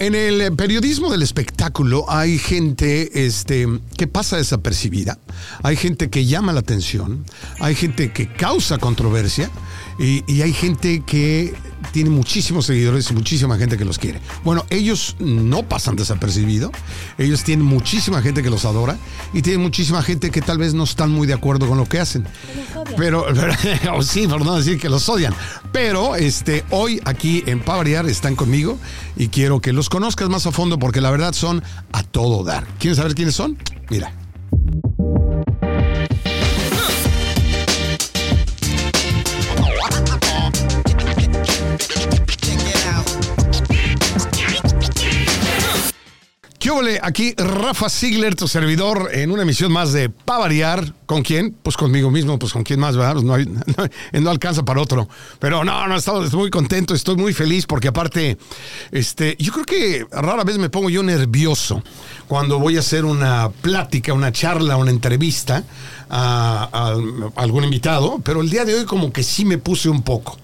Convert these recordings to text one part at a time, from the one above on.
En el periodismo del espectáculo hay gente este, que pasa desapercibida, hay gente que llama la atención, hay gente que causa controversia y, y hay gente que tiene muchísimos seguidores y muchísima gente que los quiere. Bueno, ellos no pasan desapercibido, ellos tienen muchísima gente que los adora y tienen muchísima gente que tal vez no están muy de acuerdo con lo que hacen. Pero, oh, sí, por no decir que los odian. Pero este, hoy aquí en Pavariar están conmigo y quiero que los conozcas más a fondo porque la verdad son a todo dar. ¿Quieren saber quiénes son? Mira. ¿Qué ole? Aquí Rafa Ziegler, tu servidor, en una emisión más de Pa' Variar. ¿Con quién? Pues conmigo mismo, pues con quién más, ¿verdad? Pues no, hay- no- no alcanza para otro. Pero no, no, estoy, muy contento, estoy muy feliz porque aparte, este, yo creo que rara vez me pongo yo nervioso cuando voy a hacer una plática, una charla, una entrevista a algún invitado, pero el día de hoy como que sí me puse un poco.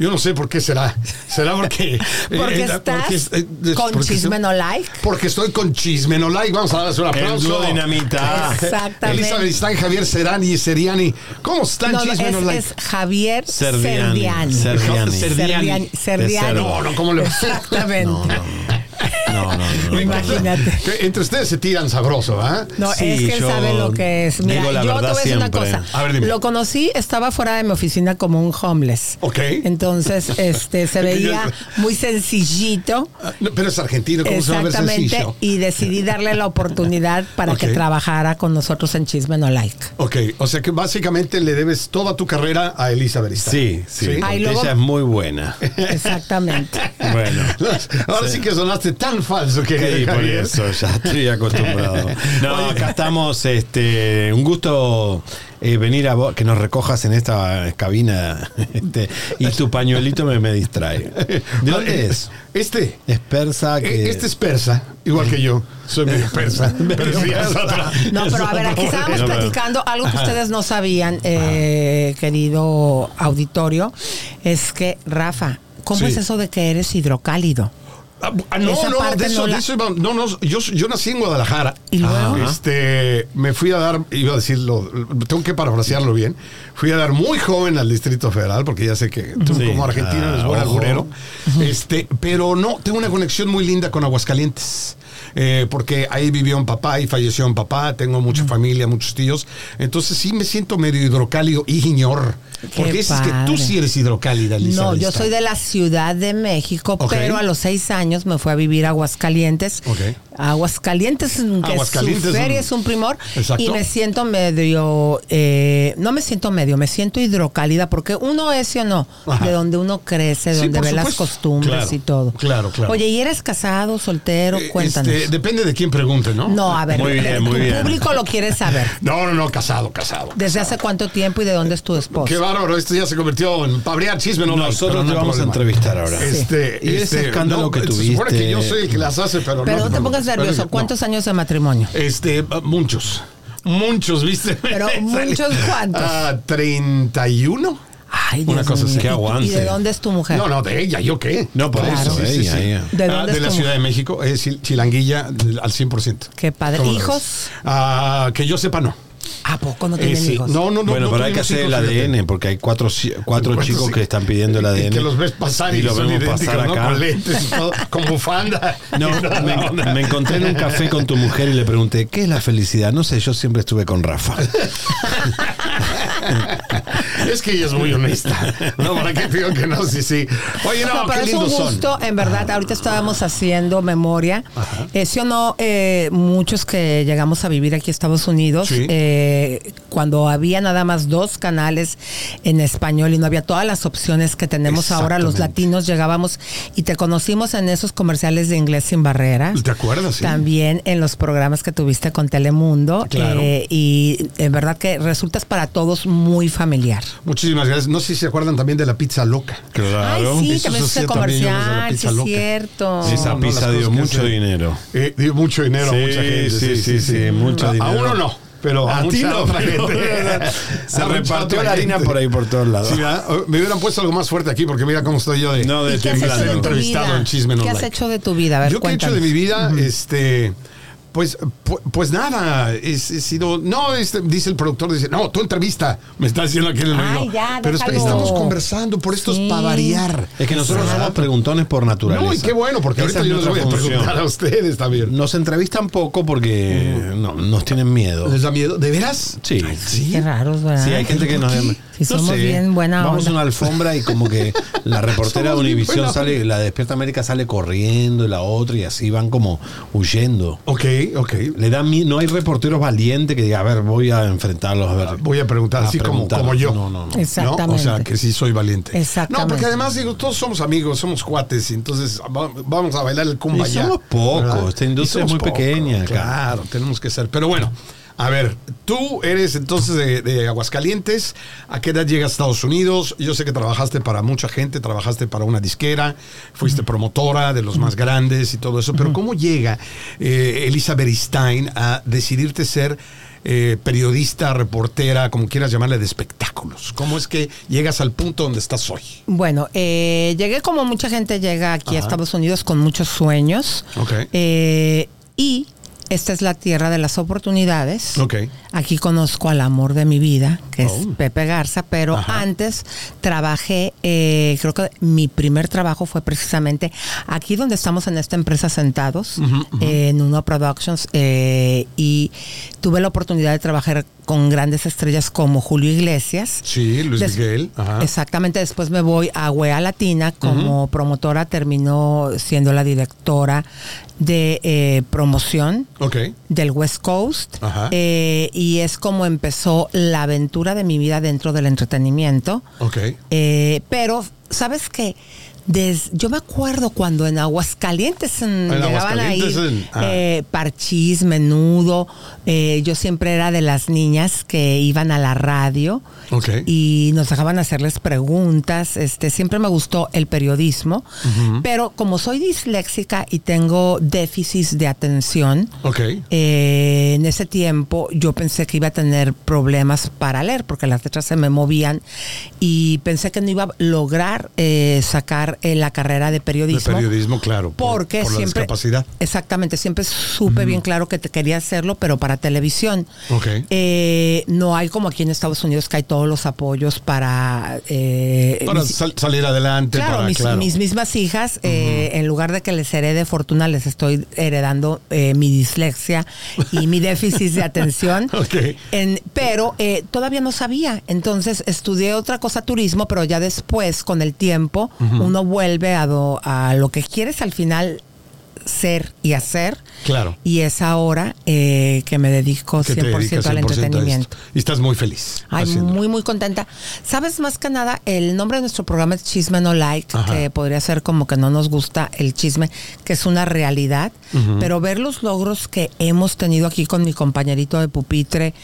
Yo no sé por qué será. ¿Será porque... Porque eh, estás porque eh, con porque chisme no like. porque estoy con Chisme No Like. Vamos a darles un aplauso. dinamita. Exactamente. Elizabeth Stein, Javier Serani y Seriani. ¿Cómo están, No, Chisme es, No Like? es Javier Cerdiani. Cerdiani. Cerdiani. No, no, ¿cómo le Exactamente. No, no, no, no, no. Imagínate. Que Entre ustedes se tiran sabroso, ¿ah? No, Sí, es que él sabe lo que es. Mira, digo la yo te verdad voy a decir una cosa. A ver, dime. Lo conocí, estaba fuera de mi oficina como un homeless. Ok. Entonces, este, se veía muy sencillito. Ah, no, pero es argentino, ¿cómo se va a ver Exactamente. sencillo? Y decidí darle la oportunidad para que trabajara con nosotros en Chisme No Like. Ok, o sea que básicamente le debes toda tu carrera a Elizabeth Stein. Sí, sí. Sí. porque Ay, luego- Ella es muy buena. Exactamente. Bueno. Ahora sí. que sonaste tan falso que Sí, por eso, ya estoy acostumbrado. No, acá estamos, este, un gusto eh, venir a vos, que nos recojas en esta cabina, este, y tu pañuelito me, me distrae. ¿De dónde es? Este. Es persa que... Eh, Este es persa, igual que yo. Soy medio persa. pero sí, es otra- No, es pero a ver, otra aquí estábamos platicando algo que ustedes no sabían, eh, querido auditorio, es que, Rafa, ¿cómo Sí. es eso de que eres hidrocálido? Ah, no, Esa no, de eso, no la- de eso iba- no, no, yo, yo nací en Guadalajara. ¿Y luego? Ajá. Este, me fui a dar, iba a decirlo, tengo que parafrasearlo bien. Fui a dar muy joven al Distrito Federal, porque ya sé que tú Sí. como argentino eres buen alburero. Este, pero no, tengo una conexión muy linda con Aguascalientes. Eh, porque ahí vivió un papá y falleció un papá, tengo mucha familia, muchos tíos. Entonces sí me siento medio hidrocálido y giñor. Porque dices que tú sí eres hidrocálida, Elizabeth No, yo soy de la Ciudad de México, pero a los seis años me fui a vivir a Aguascalientes. Ok. Aguascalientes, que Aguascalientes es su feria, un- es un primor. Exacto. Y me siento medio, eh, no me siento medio, me siento hidrocálida, porque uno es o no, Ajá. de donde uno crece, de Sí, donde ve las costumbres Claro, y todo. claro, claro. Oye, ¿y eres casado, soltero? Eh, Cuéntanos. este, depende de quién pregunte, ¿no? no, a ver, Muy bien, el- muy bien. público lo quiere saber. No, no, no, casado, casado. ¿Desde hace cuánto tiempo y de dónde es tu esposo? Qué bárbaro, esto ya se convirtió en pabrear chisme, no Nosotros no te vamos a entrevistar ahora. Este, Y ese este, escándalo que Se supone tuviste- que yo soy el que las hace, pero, Pero no, te no, pongas nervioso. no. ¿Cuántos años de matrimonio? Este, ah, muchos. Muchos, ¿viste? Pero, ¿muchos cuántos? Ah, 31. Ay, Una Dios cosa mío. así. Que ¿Y- aguante. ¿Y de dónde es tu mujer? No, no, de ella, ¿yo qué? No, por Claro. eso, ella, ella. ¿De Ah, dónde de es la tu Ciudad de México, es chil- chilanguilla al 100%. Qué padre. ¿Cómo la ¿Hijos? Ah, que yo sepa, no. ¿A poco no Eh, tienen sí. hijos? No, no, no. bueno, no pero hay que hacer el. ADN porque hay cuatro, cuatro Bueno, chicos sí. que están pidiendo el Y ADN. que los ves pasar y, lo son vemos pasar ¿no? acá. Con lentes y todo, con bufanda. No, me, me encontré en un café con tu mujer y le pregunté, ¿qué es la felicidad? No sé, yo siempre estuve con Rafa. es que ella es muy honesta. No, ¿para qué digo que no? Sí, sí. Oye, no, No, pero qué es un son. gusto, en verdad. Ahorita estábamos haciendo memoria. Eh, sí o no, eh, muchos que llegamos a vivir aquí a Estados Unidos, Sí. eh, cuando había nada más dos canales en español y no había todas las opciones que tenemos ahora, los latinos llegábamos y te conocimos en esos comerciales de inglés sin barreras. ¿Te acuerdas? Sí. También en los programas que tuviste con Telemundo. Claro. eh, y en verdad que resultas para todos muy familiar. Muchísimas gracias. No sé si se acuerdan también de la pizza loca. Ay, sí, Eso también es comercial, sí es loca. cierto. Sí, Esa no, pizza dio mucho dinero. Eh, dio mucho dinero a Sí, mucha gente. sí, sí, sí, mucho a, A dinero. uno no. Pero A ti mucha no, otra pero- gente. Se repartió la harina por ahí por todos lados. Sí, me hubieran puesto algo más fuerte aquí porque mira cómo estoy yo de. No, de ¿Y qué has temblando. hecho de tu entrevistado en Chisme No ¿Qué has Like. hecho de tu vida? A ver, Yo qué he hecho de mi vida, este. Pues, pu- pues nada, es- he sido. No, este, dice el productor, dice, no, tu entrevista. Me está diciendo aquí en el Ay, ya, Pero estamos conversando, por esto Sí. es para variar. Es que nosotros Exacto. somos preguntones por naturaleza. No, y qué bueno, porque Esa ahorita es yo les voy a preguntar a ustedes también. Nos entrevistan poco porque no, nos tienen miedo. ¿Les da miedo? ¿De veras? Sí. Sí. Qué raros, ¿verdad? Sí, hay gente que nos... Si somos bien buena Vamos onda. a una alfombra y como que la reportera de Somos bien Univisión buena sale, la de Despierta América sale corriendo y la otra y así van como huyendo. Ok, ok. Le da no hay reporteros valientes que digan, a ver, voy a enfrentarlos, a ver. Voy a preguntar, a así como, preguntar. como yo. No, no, no. Exactamente. ¿No? O sea, que sí soy valiente. Exactamente. No, porque además, digo, todos somos amigos, somos cuates, y entonces va- vamos a bailar el Y kumbaya. somos pocos, esta industria Y es muy pequeña acá. Claro, tenemos que ser. Pero bueno, a ver, tú eres entonces de, de Aguascalientes. ¿A qué edad llegas a Estados Unidos? Yo sé que trabajaste para mucha gente, trabajaste para una disquera, fuiste promotora de los más grandes y todo eso. Pero ¿cómo llega eh, Elisa Beristain a decidirte ser eh, periodista, reportera, como quieras llamarle, de espectáculos? ¿Cómo es que llegas al punto donde estás hoy? Bueno, eh, llegué como mucha gente llega aquí a. Estados Unidos con muchos sueños. Ok. Eh, y esta es la tierra de las oportunidades. Ok. Aquí conozco al amor de mi vida, que es Oh. Pepe Garza, pero Ajá. antes trabajé, eh, creo que mi primer trabajo fue precisamente aquí donde estamos en esta empresa sentados, eh, en Uno Productions, eh, y tuve la oportunidad de trabajar con grandes estrellas como Julio Iglesias. Sí, Luis Des- Miguel. Ajá. Exactamente, después me voy a Wea Latina como promotora, terminó siendo la directora de eh, promoción del West Coast eh, y es como empezó la aventura de mi vida dentro del entretenimiento. Eh, pero, ¿sabes qué? Des- yo me acuerdo cuando en Aguascalientes en- En llegaban ahí Aguascalientes, ah. eh, parchís, menudo. eh, yo siempre era de las niñas que iban a la radio y nos dejaban hacerles preguntas. Este, siempre me gustó el periodismo, pero como soy disléxica y tengo déficits de atención, eh, en ese tiempo yo pensé que iba a tener problemas para leer porque las letras se me movían y pensé que no iba a lograr sacar eh, la carrera de De periodismo. periodismo, claro. por- Porque por, la siempre. discapacidad. Exactamente, siempre supe bien claro que te quería hacerlo, pero para televisión. Ok. Eh, no hay como aquí en Estados Unidos que hay todos los apoyos para. eh, Para mis- sal- salir adelante. Claro, para, mis, claro. mis mismas hijas, eh, en lugar de que les herede fortuna, les estoy heredando eh, mi dislexia y mi déficit de atención. Ok. En- pero eh, todavía no sabía. Entonces estudié otra cosa, turismo, pero ya después, con el tiempo, uno vuelve a, do- a lo que quieres al final ser y hacer. Claro. Y es ahora eh, que me dedico Que te 100%, dedicas al 100% a esto. entretenimiento. Y estás muy feliz. Ay, haciéndolo. muy, muy contenta. Sabes, más que nada, el nombre de nuestro programa es Chisme No Like, Ajá. que podría ser como que no nos gusta el chisme, que es una realidad, pero ver los logros que hemos tenido aquí con mi compañerito de pupitre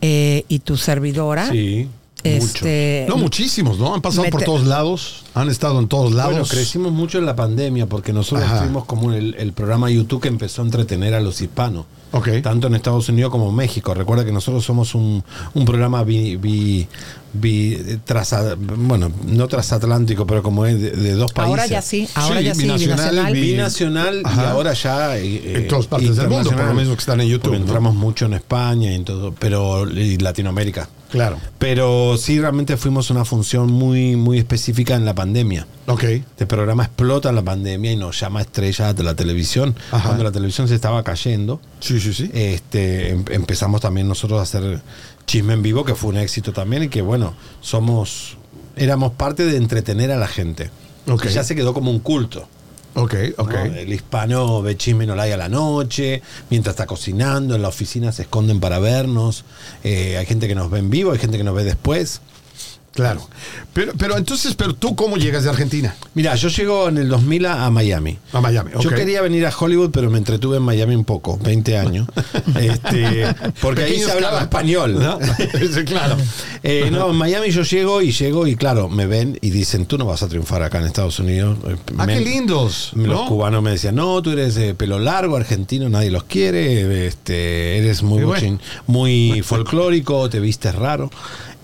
eh, y tu servidora. Sí. Este, No, muchísimos, ¿no? Han pasado por todos lados, han estado en todos lados. Bueno, crecimos mucho en la pandemia porque nosotros Ajá. fuimos como el, el programa YouTube que empezó a entretener a los hispanos. Ok. Tanto en Estados Unidos como en México. Recuerda que nosotros somos un, un programa bi, bi, bi- eh, trasa- bueno, no transatlántico, pero como es de, de dos países. ahora ya sí, ahora Sí, ya sí, binacional, binacional. bi- Binacional y ahora ya eh, En todas partes del mundo, por lo mismo que están en YouTube, ¿no? entramos mucho en España y en todo, pero y Latinoamérica. Claro. Pero sí realmente fuimos una función muy muy específica en la pandemia. Ok. Este programa explota en la pandemia y nos llama estrella de la televisión. Ajá. Cuando la televisión se estaba cayendo, Sí, sí, sí. este, em- empezamos también nosotros a hacer chisme en vivo, que fue un éxito también y que bueno, somos, éramos parte de entretener a la gente. Y ya se quedó como un culto. ok, ok. ¿no? El hispano ve chisme no a la noche, mientras está cocinando, en la oficina se esconden para vernos. Eh, hay gente que nos ve en vivo, hay gente que nos ve después. Claro. Pero, pero entonces, pero tú cómo llegas de Argentina Mira, yo llego en el 2000 a, a Miami. a Miami. Yo quería venir a Hollywood, pero me entretuve en Miami un poco, 20 años. este, porque ahí se hablaba español. ¿No? Claro. Eh, no, en Miami yo llego y llego y claro, me ven y dicen, tú no vas a triunfar acá en Estados Unidos. Eh, Ah, me- qué lindos. Los ¿no? cubanos me decían, no, tú eres de pelo largo, argentino, nadie los quiere, este, eres muy, bueno. muy folclórico, te vistes raro.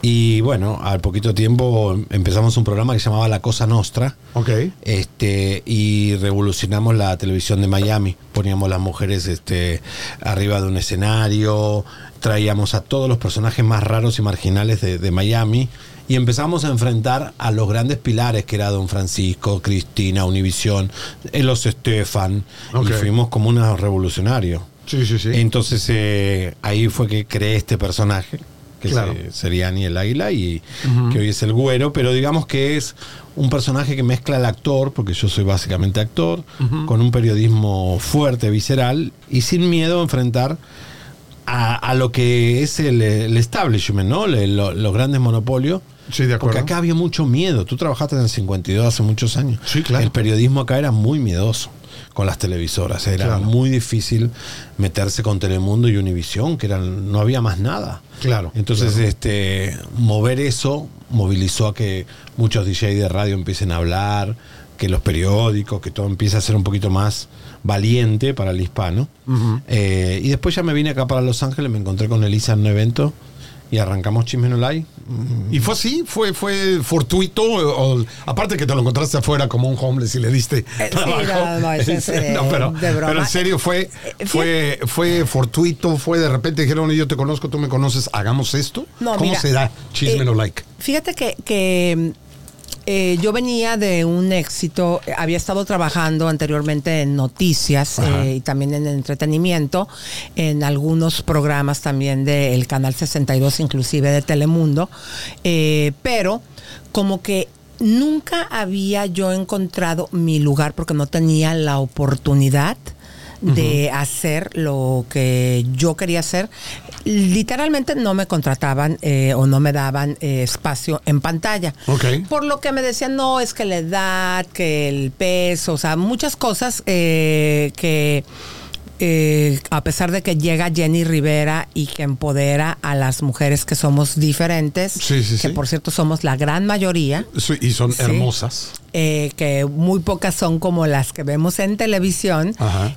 Y bueno, al poquito tiempo empezamos un programa que se llamaba La Cosa Nostra. Ok. Este, y revolucionamos la televisión de Miami. Poníamos las mujeres este, arriba de un escenario, traíamos a todos los personajes más raros y marginales de, de Miami y empezamos a enfrentar a los grandes pilares que era Don Francisco, Cristina, Univisión, eh, los Estefan, Ok. y fuimos como unos revolucionarios. Sí, sí, sí. Entonces eh, ahí fue que creé este personaje, que Claro. se- sería Ani el Águila, y que hoy es el güero, pero digamos que es un personaje que mezcla al actor, porque yo soy básicamente actor, con un periodismo fuerte, visceral, y sin miedo a enfrentar a, a lo que es el, el establishment, ¿no? Le- lo- los grandes monopolios. Sí, de acuerdo. Porque acá había mucho miedo. Tú trabajaste en el 52 hace muchos años. Sí, claro. El periodismo acá era muy miedoso con las televisoras. Era Claro. muy difícil meterse con Telemundo y Univisión, que eran, no había más nada. Claro, Entonces, claro. este, mover eso movilizó a que muchos DJ de radio empiecen a hablar, que los periódicos, que todo empiece a ser un poquito más valiente para el hispano. Eh, y después ya me vine acá para Los Ángeles, me encontré con Elisa en un evento y arrancamos Chismenolay. ¿Y fue así? ¿Fue, fue fortuito? O, aparte que te lo encontraste afuera como un homeless y le diste Eh, sí, trabajo. no, no, es- En es, serio, eh, no, pero, de broma. pero en serio, fue, Eh, fue, fue fortuito, fue de repente dijeron, yo te conozco, tú me conoces, hagamos esto. No, ¿Cómo mira, se da Chisme eh, no like? Fíjate que, que, eh, yo venía de un éxito, eh, había estado trabajando anteriormente en noticias eh, y también en entretenimiento, en algunos programas también del Canal 62, inclusive de Telemundo, eh, pero como que nunca había yo encontrado mi lugar porque no tenía la oportunidad de hacer lo que yo quería hacer. Literalmente no me contrataban eh, o no me daban eh, espacio en pantalla. Ok. Por lo que me decían, no, es que la edad, que el peso, o sea, muchas cosas eh, que eh, a pesar de que llega Jenny Rivera y que empodera a las mujeres que somos diferentes, Sí, sí, que sí. por cierto somos la gran mayoría, Sí, Y son hermosas. eh, que muy pocas son como las que vemos en televisión,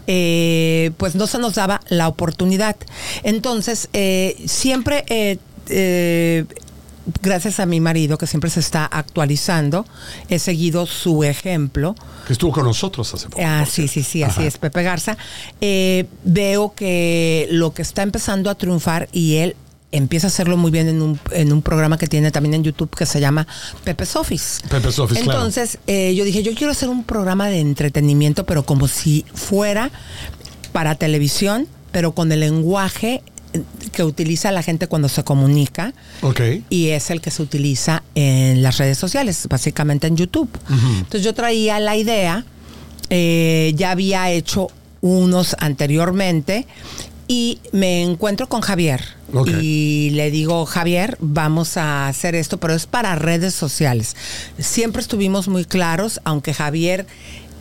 eh, pues no se nos daba la oportunidad. Entonces, siempre, gracias a mi marido, que siempre se está actualizando, he seguido su ejemplo. Que estuvo con nosotros hace poco. Ah, sí, sí, sí, así Ajá. es, Pepe Garza. Eh, veo que lo que está empezando a triunfar y él empieza a hacerlo muy bien en un, en un programa que tiene también en YouTube que se llama Pepe's Office. Pepe's Office, claro. Entonces, eh, yo dije, yo quiero hacer un programa de entretenimiento, pero como si fuera para televisión, pero con el lenguaje que utiliza la gente cuando se comunica Ok. y es el que se utiliza en las redes sociales, básicamente en YouTube. Entonces yo traía la idea, eh, ya había hecho unos anteriormente y me encuentro con Javier Ok. y le digo, Javier, vamos a hacer esto, pero es para redes sociales. Siempre estuvimos muy claros, aunque Javier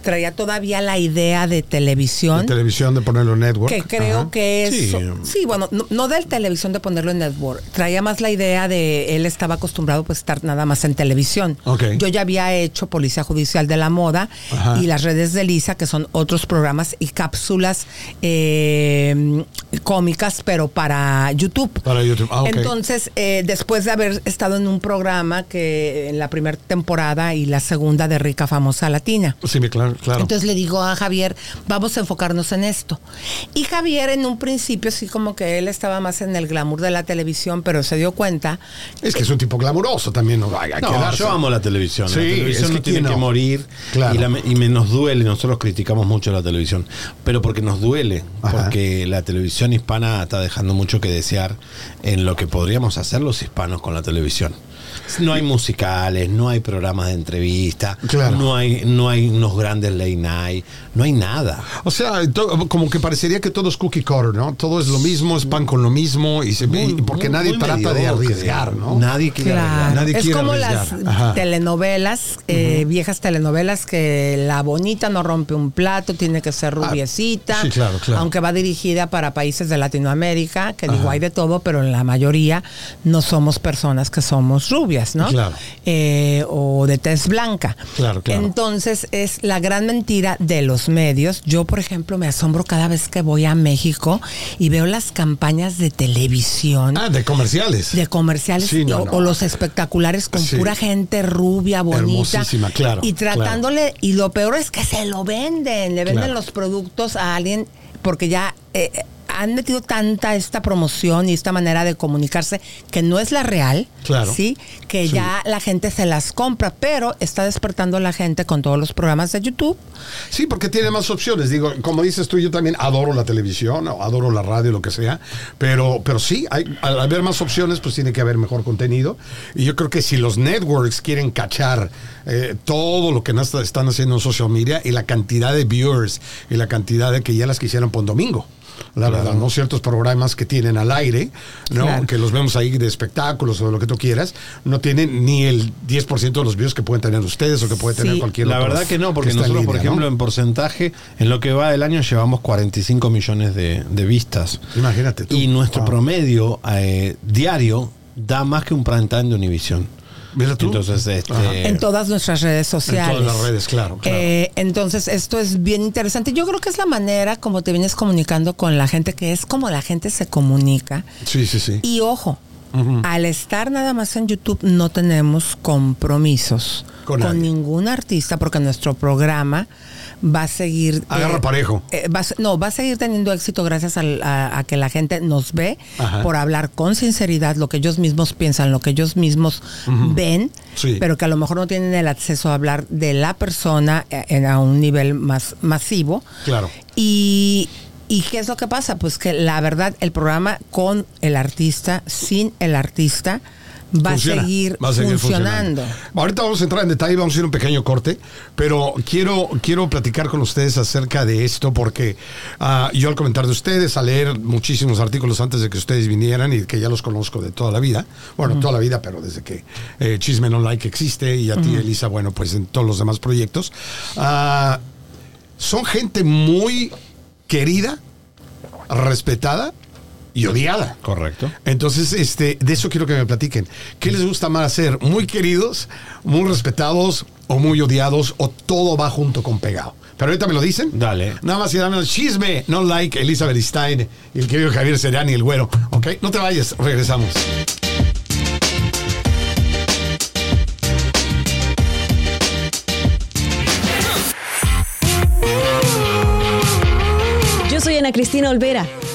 traía todavía la idea de televisión. De televisión de ponerlo en network. Que creo Ajá. que es. Sí. Sí, bueno, no, no de televisión de ponerlo en network. Traía más la idea de él estaba acostumbrado pues estar nada más en televisión. Yo ya había hecho Policía Judicial de la Moda Ajá. y las redes de Lisa, que son otros programas y cápsulas eh, cómicas, pero para YouTube. Para YouTube. Ah, ok. Entonces, eh, después de haber estado en un programa que en la primera temporada y la segunda de Rica Famosa Latina. Sí, me- claro, claro. Entonces le digo a Javier, vamos a enfocarnos en esto. Y Javier en un principio sí como que él estaba más en el glamour de la televisión, pero se dio cuenta. es que es un tipo glamuroso también. No, yo amo la televisión. Sí, la televisión es que no tiene que morir Claro. y, la- y me nos duele. Nosotros criticamos mucho la televisión, pero porque nos duele, Ajá. porque la televisión hispana está dejando mucho que desear en lo que podríamos hacer los hispanos con la televisión. No hay musicales, no hay programas de entrevista, Claro. no hay no hay unos grandes late night, no hay nada. O sea, to- como que parecería que todo es cookie cutter, ¿no? Todo es lo mismo, es pan con lo mismo y se Muy- y porque muy- nadie muy trata de arriesgar, ¿no? Nadie quiere Claro. arriesgar. Nadie es quiere como arriesgar. las Ajá. telenovelas, eh, viejas telenovelas que la bonita no rompe un plato, tiene que ser rubiecita. Ah, sí, claro, claro. Aunque va dirigida para países de Latinoamérica, que digo, hay de todo, pero en la mayoría no somos personas que somos rubias, ¿no? Claro. Eh, o de tez blanca. Claro, claro. Entonces es la gran mentira de los medios. Yo, por ejemplo, me asombro cada vez que voy a México y veo las campañas de televisión Ah, de comerciales. de comerciales Sí, no, o, no. o los espectaculares con Sí. pura gente rubia, bonita. Hermosísima, claro, Y tratándole, y lo peor es que se lo venden, le venden Claro. los productos a alguien porque ya eh, han metido tanta esta promoción y esta manera de comunicarse que no es la real, Claro. sí, que Sí. ya la gente se las compra, pero está despertando la gente con todos los programas de YouTube. Sí, porque tiene más opciones. Digo, como dices tú, yo también adoro la televisión, o adoro la radio, lo que sea. Pero, pero sí, hay, al haber más opciones, pues tiene que haber mejor contenido. Y yo creo que si los networks quieren cachar eh, todo lo que están haciendo en social media y la cantidad de viewers y la cantidad de que ya las quisieran por domingo. La verdad, ¿no? Ciertos programas que tienen al aire, ¿no? Claro. Que los vemos ahí de espectáculos o de lo que tú quieras, no tienen ni el 10% de los views que pueden tener ustedes o que puede tener Sí. cualquier La otro verdad que no, porque nosotros, por ejemplo, en porcentaje, en lo que va del año llevamos 45 millones de, de vistas. Imagínate tú. Y nuestro Wow. promedio eh, diario da más que un prime time de Univision. Mira tú. Entonces, este, en todas nuestras redes sociales. todas las redes, claro, claro. Eh, entonces, esto es bien interesante. Yo creo que es la manera como te vienes comunicando con la gente, que es como la gente se comunica. Sí, sí, sí. Y ojo, al estar nada más en YouTube no tenemos compromisos Con ningún artista porque nuestro programa va a seguir... Agarra parejo. eh, va no, va a seguir teniendo éxito gracias al- a, a que la gente nos ve Ajá. por hablar con sinceridad lo que ellos mismos piensan, lo que ellos mismos ven, Sí. pero que a lo mejor no tienen el acceso a hablar de la persona eh, en- a un nivel más masivo. Claro. Y, ¿Y qué es lo que pasa? Pues que la verdad, el programa con el artista, sin el artista, va, Funciona, a seguir va a seguir funcionando. Ahorita vamos a entrar en detalle, vamos a ir a un pequeño corte, pero quiero, quiero platicar con ustedes acerca de esto porque ah, yo al comentar de ustedes, al leer muchísimos artículos antes de que ustedes vinieran y que ya los conozco de toda la vida, bueno, toda la vida, pero desde que eh, Chisme No Like existe y a ti, Elisa, bueno, pues en todos los demás proyectos, ah, son gente muy querida, respetada y odiada. Correcto. Entonces, este, de eso quiero que me platiquen. ¿Qué les gusta más ser? ¿Muy queridos, muy respetados o muy odiados o todo va junto con pegado? Pero ahorita me lo dicen. Dale. Nada más y dame el chisme, no like Elizabeth Stein y el querido Javier Seriani, el güero. ¿Ok? No te vayas, regresamos. Yo soy Ana Cristina Olvera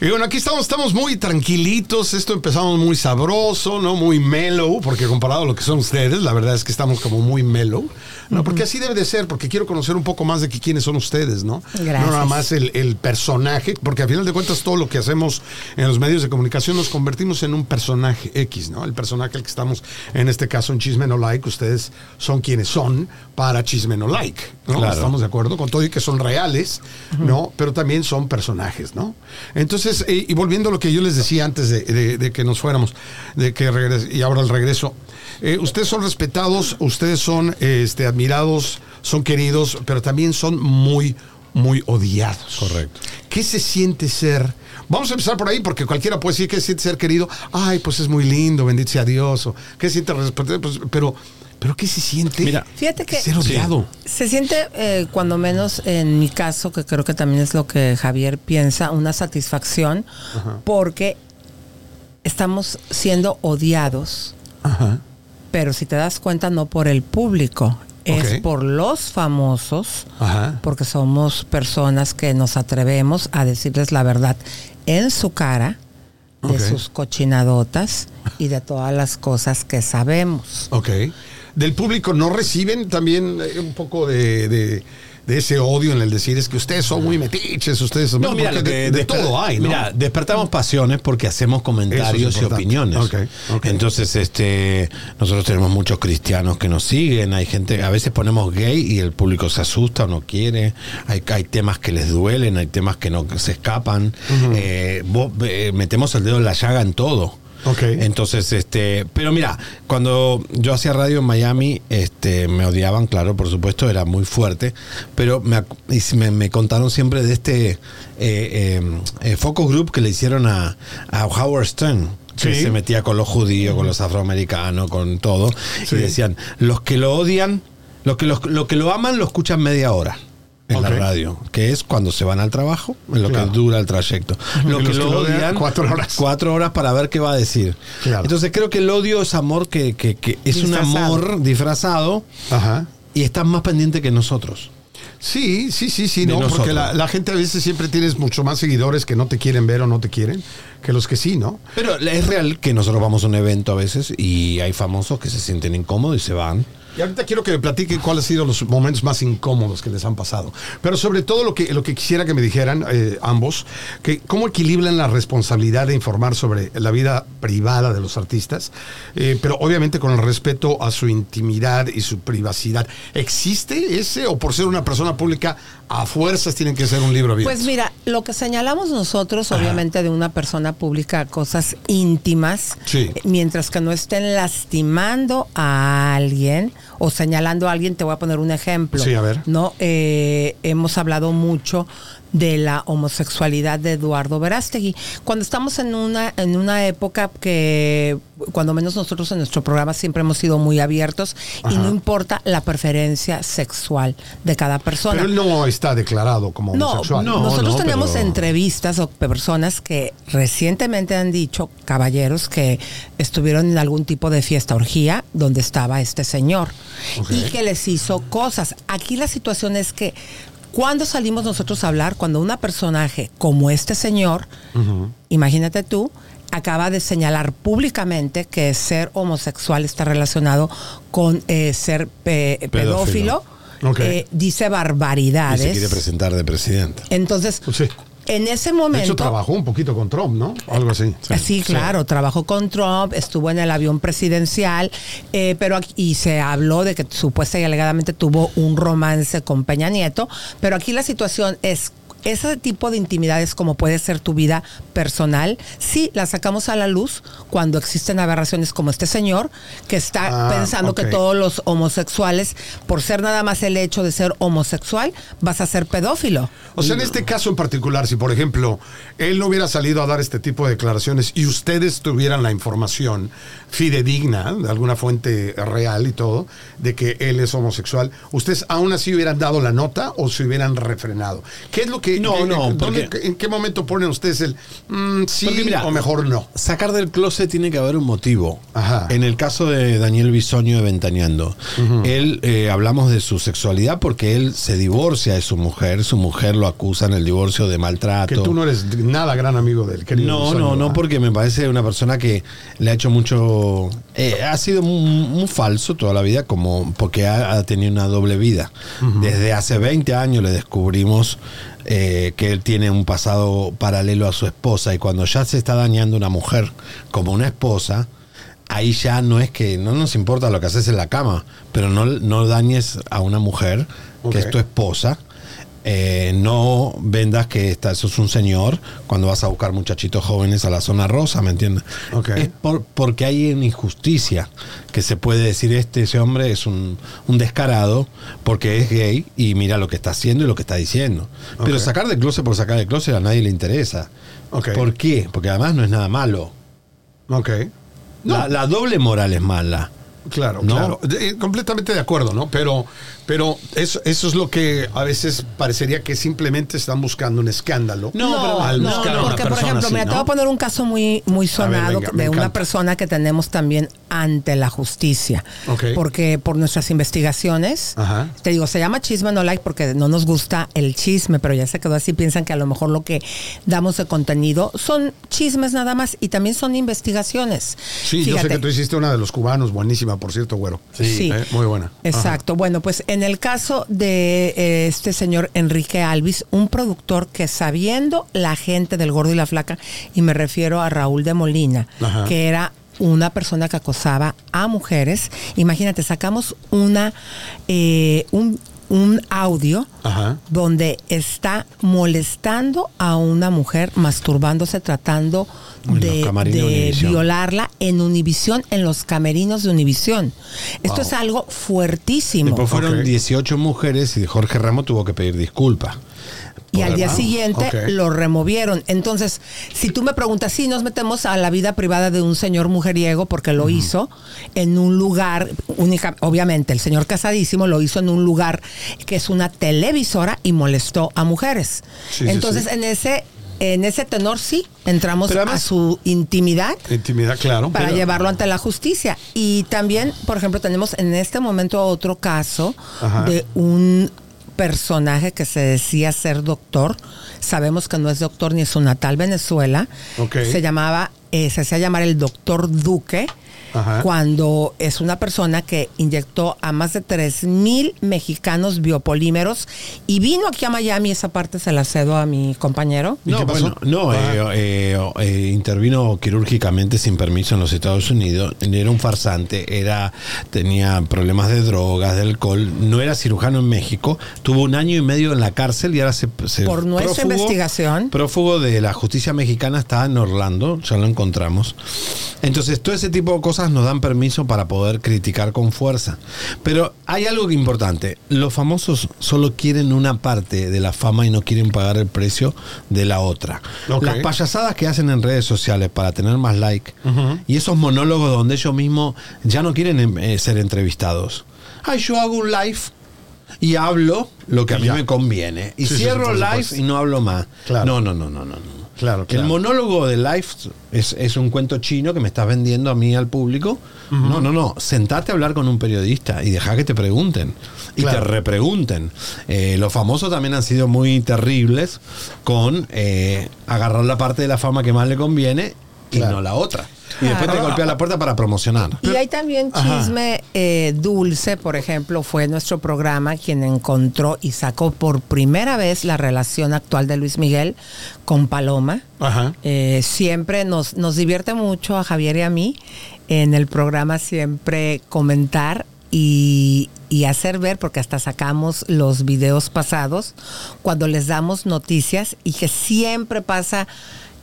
Y bueno, aquí estamos, estamos muy tranquilitos. Esto empezamos muy sabroso, ¿no? Muy mellow, porque comparado a lo que son ustedes, la verdad es que estamos como muy mellow, ¿no? Porque así debe de ser, porque quiero conocer un poco más de que, quiénes son ustedes, ¿no? Gracias. No nada más el, el personaje, porque al final de cuentas todo lo que hacemos en los medios de comunicación nos convertimos en un personaje X, ¿no? El personaje al que estamos, en este caso en Chisme No Like, ustedes son quienes son para Chisme No Like, ¿no? Claro. Estamos de acuerdo con todo y que son reales, ¿no? Pero también son personajes, ¿no? Entonces, eh, y volviendo a lo que yo les decía antes de, de- de que nos fuéramos, de que y ahora el regreso, eh, ustedes son respetados, ustedes son este, admirados, son queridos, pero también son muy, muy odiados. Correcto. ¿Qué se siente ser? Vamos a empezar por ahí porque cualquiera puede decir que siente ser querido. Ay, pues es muy lindo, bendito sea Dios. O, ¿Qué siente respetado? Pues, pero, pero ¿qué se siente? Mira, Fíjate que ser odiado. se siente, eh, cuando menos en mi caso, que creo que también es lo que Javier piensa, una satisfacción, porque estamos siendo odiados, Ajá. pero si te das cuenta, no por el público, Es por los famosos, Ajá. porque somos personas que nos atrevemos a decirles la verdad en su cara de sus cochinadotas y de todas las cosas que sabemos. Ok. ¿Del público no reciben también eh, un poco de, de- de ese odio en el decir es que ustedes son muy metiches, ustedes son No, mira, de, todo hay, ¿no? Mira, despertamos pasiones porque hacemos comentarios es y opiniones. Entonces, este, nosotros tenemos muchos cristianos que nos siguen, hay gente, a veces ponemos gay y el público se asusta o no quiere, hay, hay temas que les duelen, hay temas que no que se escapan, Eh, vos, eh, metemos el dedo en la llaga en todo. Ok. Entonces, este, pero mira, cuando yo hacía radio en Miami, este, me odiaban, claro, por supuesto, era muy fuerte, pero me, me, me contaron siempre de este eh, eh, eh, focus group que le hicieron a, a Howard Stern. Que Sí. se metía con los judíos, con los afroamericanos, con todo. Sí. Y decían, los que lo odian, los que, los, lo que lo aman lo escuchan media hora en la radio, que es cuando se van al trabajo, en lo Claro. que dura el trayecto. Lo que que lo odian, odian, cuatro horas. Cuatro horas para ver qué va a decir. Claro. Entonces creo que el odio es amor que, que- que es un amor disfrazado Ajá. y estás más pendiente que nosotros. Sí, sí, sí, sí, De no, nosotros. porque la, la gente a veces siempre tienes mucho más seguidores que no te quieren ver o no te quieren que los que sí, ¿no? Pero es real que nosotros vamos a un evento a veces y hay famosos que se sienten incómodos y se van. Y ahorita quiero que me platiquen cuáles han sido los momentos más incómodos que les han pasado. Pero sobre todo lo que, lo que quisiera que me dijeran eh, ambos, que cómo equilibran la responsabilidad de informar sobre la vida privada de los artistas, eh, pero obviamente con el respeto a su intimidad y su privacidad. ¿Existe ese o por ser una persona pública a fuerzas tienen que ser un libro abierto? Pues mira, lo que señalamos nosotros, obviamente, de una persona pública, cosas íntimas, Sí. eh, mientras que no estén lastimando a alguien o señalando a alguien, te voy a poner un ejemplo. Sí, a ver. No, Eh, hemos hablado mucho de la homosexualidad de Eduardo Verástegui. Cuando estamos en una, en una época que, cuando menos nosotros en nuestro programa siempre hemos sido muy abiertos y no importa la preferencia sexual de cada persona. pero él no está declarado como No, homosexual. no. nosotros tenemos pero- entrevistas o personas que recientemente han dicho, caballeros, que estuvieron en algún tipo de fiesta orgía donde estaba este señor y que les hizo cosas. Aquí la situación es que cuando salimos nosotros a hablar, cuando una personaje como este señor, imagínate tú, acaba de señalar públicamente que ser homosexual está relacionado con eh, ser pe- pedófilo, Ok. eh, dice Y barbaridades. se quiere presentar de presidente. Entonces, sí. En ese De momento. hecho, trabajó un poquito con Trump, ¿no? Algo así. Sí, claro, trabajó con Trump, estuvo en el avión presidencial, eh, pero aquí, y se habló de que supuesta y alegadamente tuvo un romance con Peña Nieto, pero aquí la situación es ese tipo de intimidades como puede ser tu vida personal, sí la sacamos a la luz cuando existen aberraciones como este señor que está Ah, pensando que todos los homosexuales, por ser nada más el hecho de ser homosexual, vas a ser pedófilo. O sea, en este caso en particular, si por ejemplo él no hubiera salido a dar este tipo de declaraciones y ustedes tuvieran la información fidedigna, de alguna fuente real y todo, de que él es homosexual, ¿ustedes aún así hubieran dado la nota o se hubieran refrenado? ¿Qué es lo que... No, no, porque- ¿En qué momento ponen ustedes el mm, sí mira, o mejor no? Sacar del closet tiene que haber un motivo. Ajá. En el caso de Daniel Bisoño de Ventaneando, él eh, hablamos de su sexualidad porque él se divorcia de su mujer, su mujer lo acusa en el divorcio de maltrato. Que tú no eres nada gran amigo del querido No, Bisoño, no, no, ¿verdad? porque me parece una persona que le ha hecho mucho. Eh, ha sido muy, muy falso toda la vida, como porque ha, ha tenido una doble vida. Desde hace 20 años le descubrimos eh, que él tiene un pasado paralelo a su esposa, y cuando ya se está dañando una mujer como una esposa. Ahí ya no es que no nos importa lo que haces en la cama, pero no, no dañes a una mujer que es tu esposa eh, no vendas que esta, eso es un señor cuando vas a buscar muchachitos jóvenes a la zona rosa, ¿me entiendes? Es por- porque hay una injusticia que se puede decir este ese hombre es un, un descarado porque es gay y mira lo que está haciendo y lo que está diciendo. Pero sacar de closet por sacar de closet a nadie le interesa. Ok. ¿Por qué? Porque además no es nada malo. Ok. No. La, la doble moral es mala. Claro, ¿No? claro. De- eh, completamente de acuerdo, ¿no? Pero Pero eso, eso es lo que a veces parecería que simplemente están buscando un escándalo. No, pero al no, buscar a una porque por ejemplo, así, mira, te ¿no? voy a poner un caso muy, muy sonado venga, de una persona que tenemos también ante la justicia. Ok. Porque por nuestras investigaciones, Ajá. te digo, se llama chisme no like porque no nos gusta el chisme, pero ya se quedó así, piensan que a lo mejor lo que damos de contenido son chismes nada más y también son investigaciones. Sí, yo sé que tú hiciste una de los cubanos, buenísima, por cierto, güero. Sí. Eh, muy buena. Exacto. Bueno, pues en el caso de eh, este señor Enrique Alvis, un productor que sabiendo la gente del gordo y la flaca, y me refiero a Raúl de Molina, Ajá. que era una persona que acosaba a mujeres. Imagínate, sacamos una eh, un, un audio Ajá. donde está molestando a una mujer, masturbándose, tratando En de, violarla en Univisión, en los camerinos de Univisión. Esto Wow. es algo fuertísimo. Después fueron Ok. 18 mujeres y Jorge Ramos tuvo que pedir disculpas. Y al día siguiente lo removieron. Entonces, si tú me preguntas, sí, nos metemos a la vida privada de un señor mujeriego porque lo hizo en un lugar, única, obviamente, el señor casadísimo lo hizo en un lugar que es una televisora y molestó a mujeres. Sí, Entonces, sí. en ese en ese tenor sí entramos a su intimidad Intimidad, claro. para pero- llevarlo ante la justicia. Y también, por ejemplo, tenemos en este momento otro caso Ajá. de un personaje que se decía ser doctor. Sabemos que no es doctor ni es su natal Venezuela. Se llamaba, eh, se hacía llamar el doctor Duque. Ajá. Cuando es una persona que inyectó a más de 3 mil mexicanos biopolímeros y vino aquí a Miami, esa parte se la cedo a mi compañero. ¿Y qué No, pasó? bueno, no, Ajá. eh, eh, eh, intervino quirúrgicamente sin permiso en los Estados Unidos. Era un farsante, era, tenía problemas de drogas, de alcohol. No era cirujano en México. Tuvo un año y medio en la cárcel y ahora se. se Por nuestra investigación. Prófugo de la justicia mexicana está en Orlando, ya lo encontramos. Entonces, todo ese tipo de cosas nos dan permiso para poder criticar con fuerza. Pero hay algo que importante. Los famosos solo quieren una parte de la fama y no quieren pagar el precio de la otra. Las payasadas que hacen en redes sociales para tener más like y esos monólogos donde ellos mismos ya no quieren em, eh, ser entrevistados. Ay, yo hago un live y hablo lo que a mí ya. me conviene. Y Sí, sí, sí, cierro por live y no hablo más. Claro. No, no, no, no, no. Claro, claro. El monólogo de Life es, es un cuento chino que me estás vendiendo a mí al público. No, no, no. Sentate a hablar con un periodista y deja que te pregunten. Y Claro. te repregunten. Eh, los famosos también han sido muy terribles con eh, agarrar la parte de la fama que más le conviene y no la otra. Y después te golpea la puerta para promocionar. Y hay también chisme eh, dulce, por ejemplo, fue nuestro programa quien encontró y sacó por primera vez la relación actual de Luis Miguel con Paloma. Ajá. Eh, siempre nos, nos divierte mucho a Javier y a mí en el programa siempre comentar y, y hacer ver, porque hasta sacamos los videos pasados, cuando les damos noticias y que siempre pasa,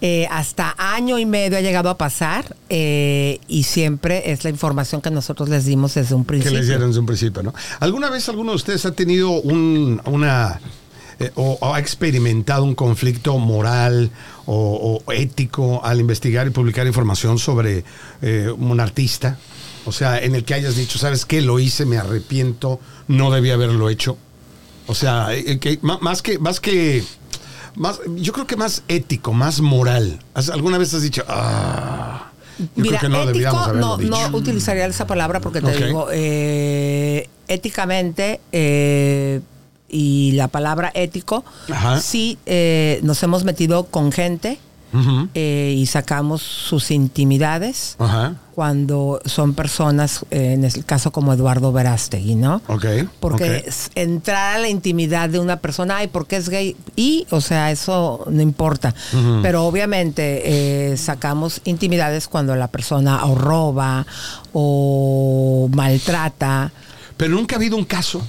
eh, hasta año y medio ha llegado a pasar eh, y siempre es la información que nosotros les dimos desde un que principio. les dieron desde un principio, ¿no? ¿Alguna vez alguno de ustedes ha tenido un, una eh, o, o ha experimentado un conflicto moral o, o ético al investigar y publicar información sobre un artista? O sea, en el que hayas dicho, ¿sabes qué? Lo hice, me arrepiento, no debía haberlo hecho. O sea, que, má- más que, más que, más, yo creo que más ético, más moral. ¿Has- ¿Alguna vez has dicho, ah, yo Mira, creo que no ético no, dicho? no utilizaría esa palabra porque te digo, eh, éticamente eh, y la palabra ético, Ajá. sí eh, nos hemos metido con gente Eh, y sacamos sus intimidades cuando son personas, eh, en el caso como Eduardo Verástegui, ¿no? Ok. Porque entrar a la intimidad de una persona, ay, porque es gay? Y, o sea, eso no importa. Pero obviamente eh, sacamos intimidades cuando la persona o roba o maltrata. Pero nunca ha habido un caso.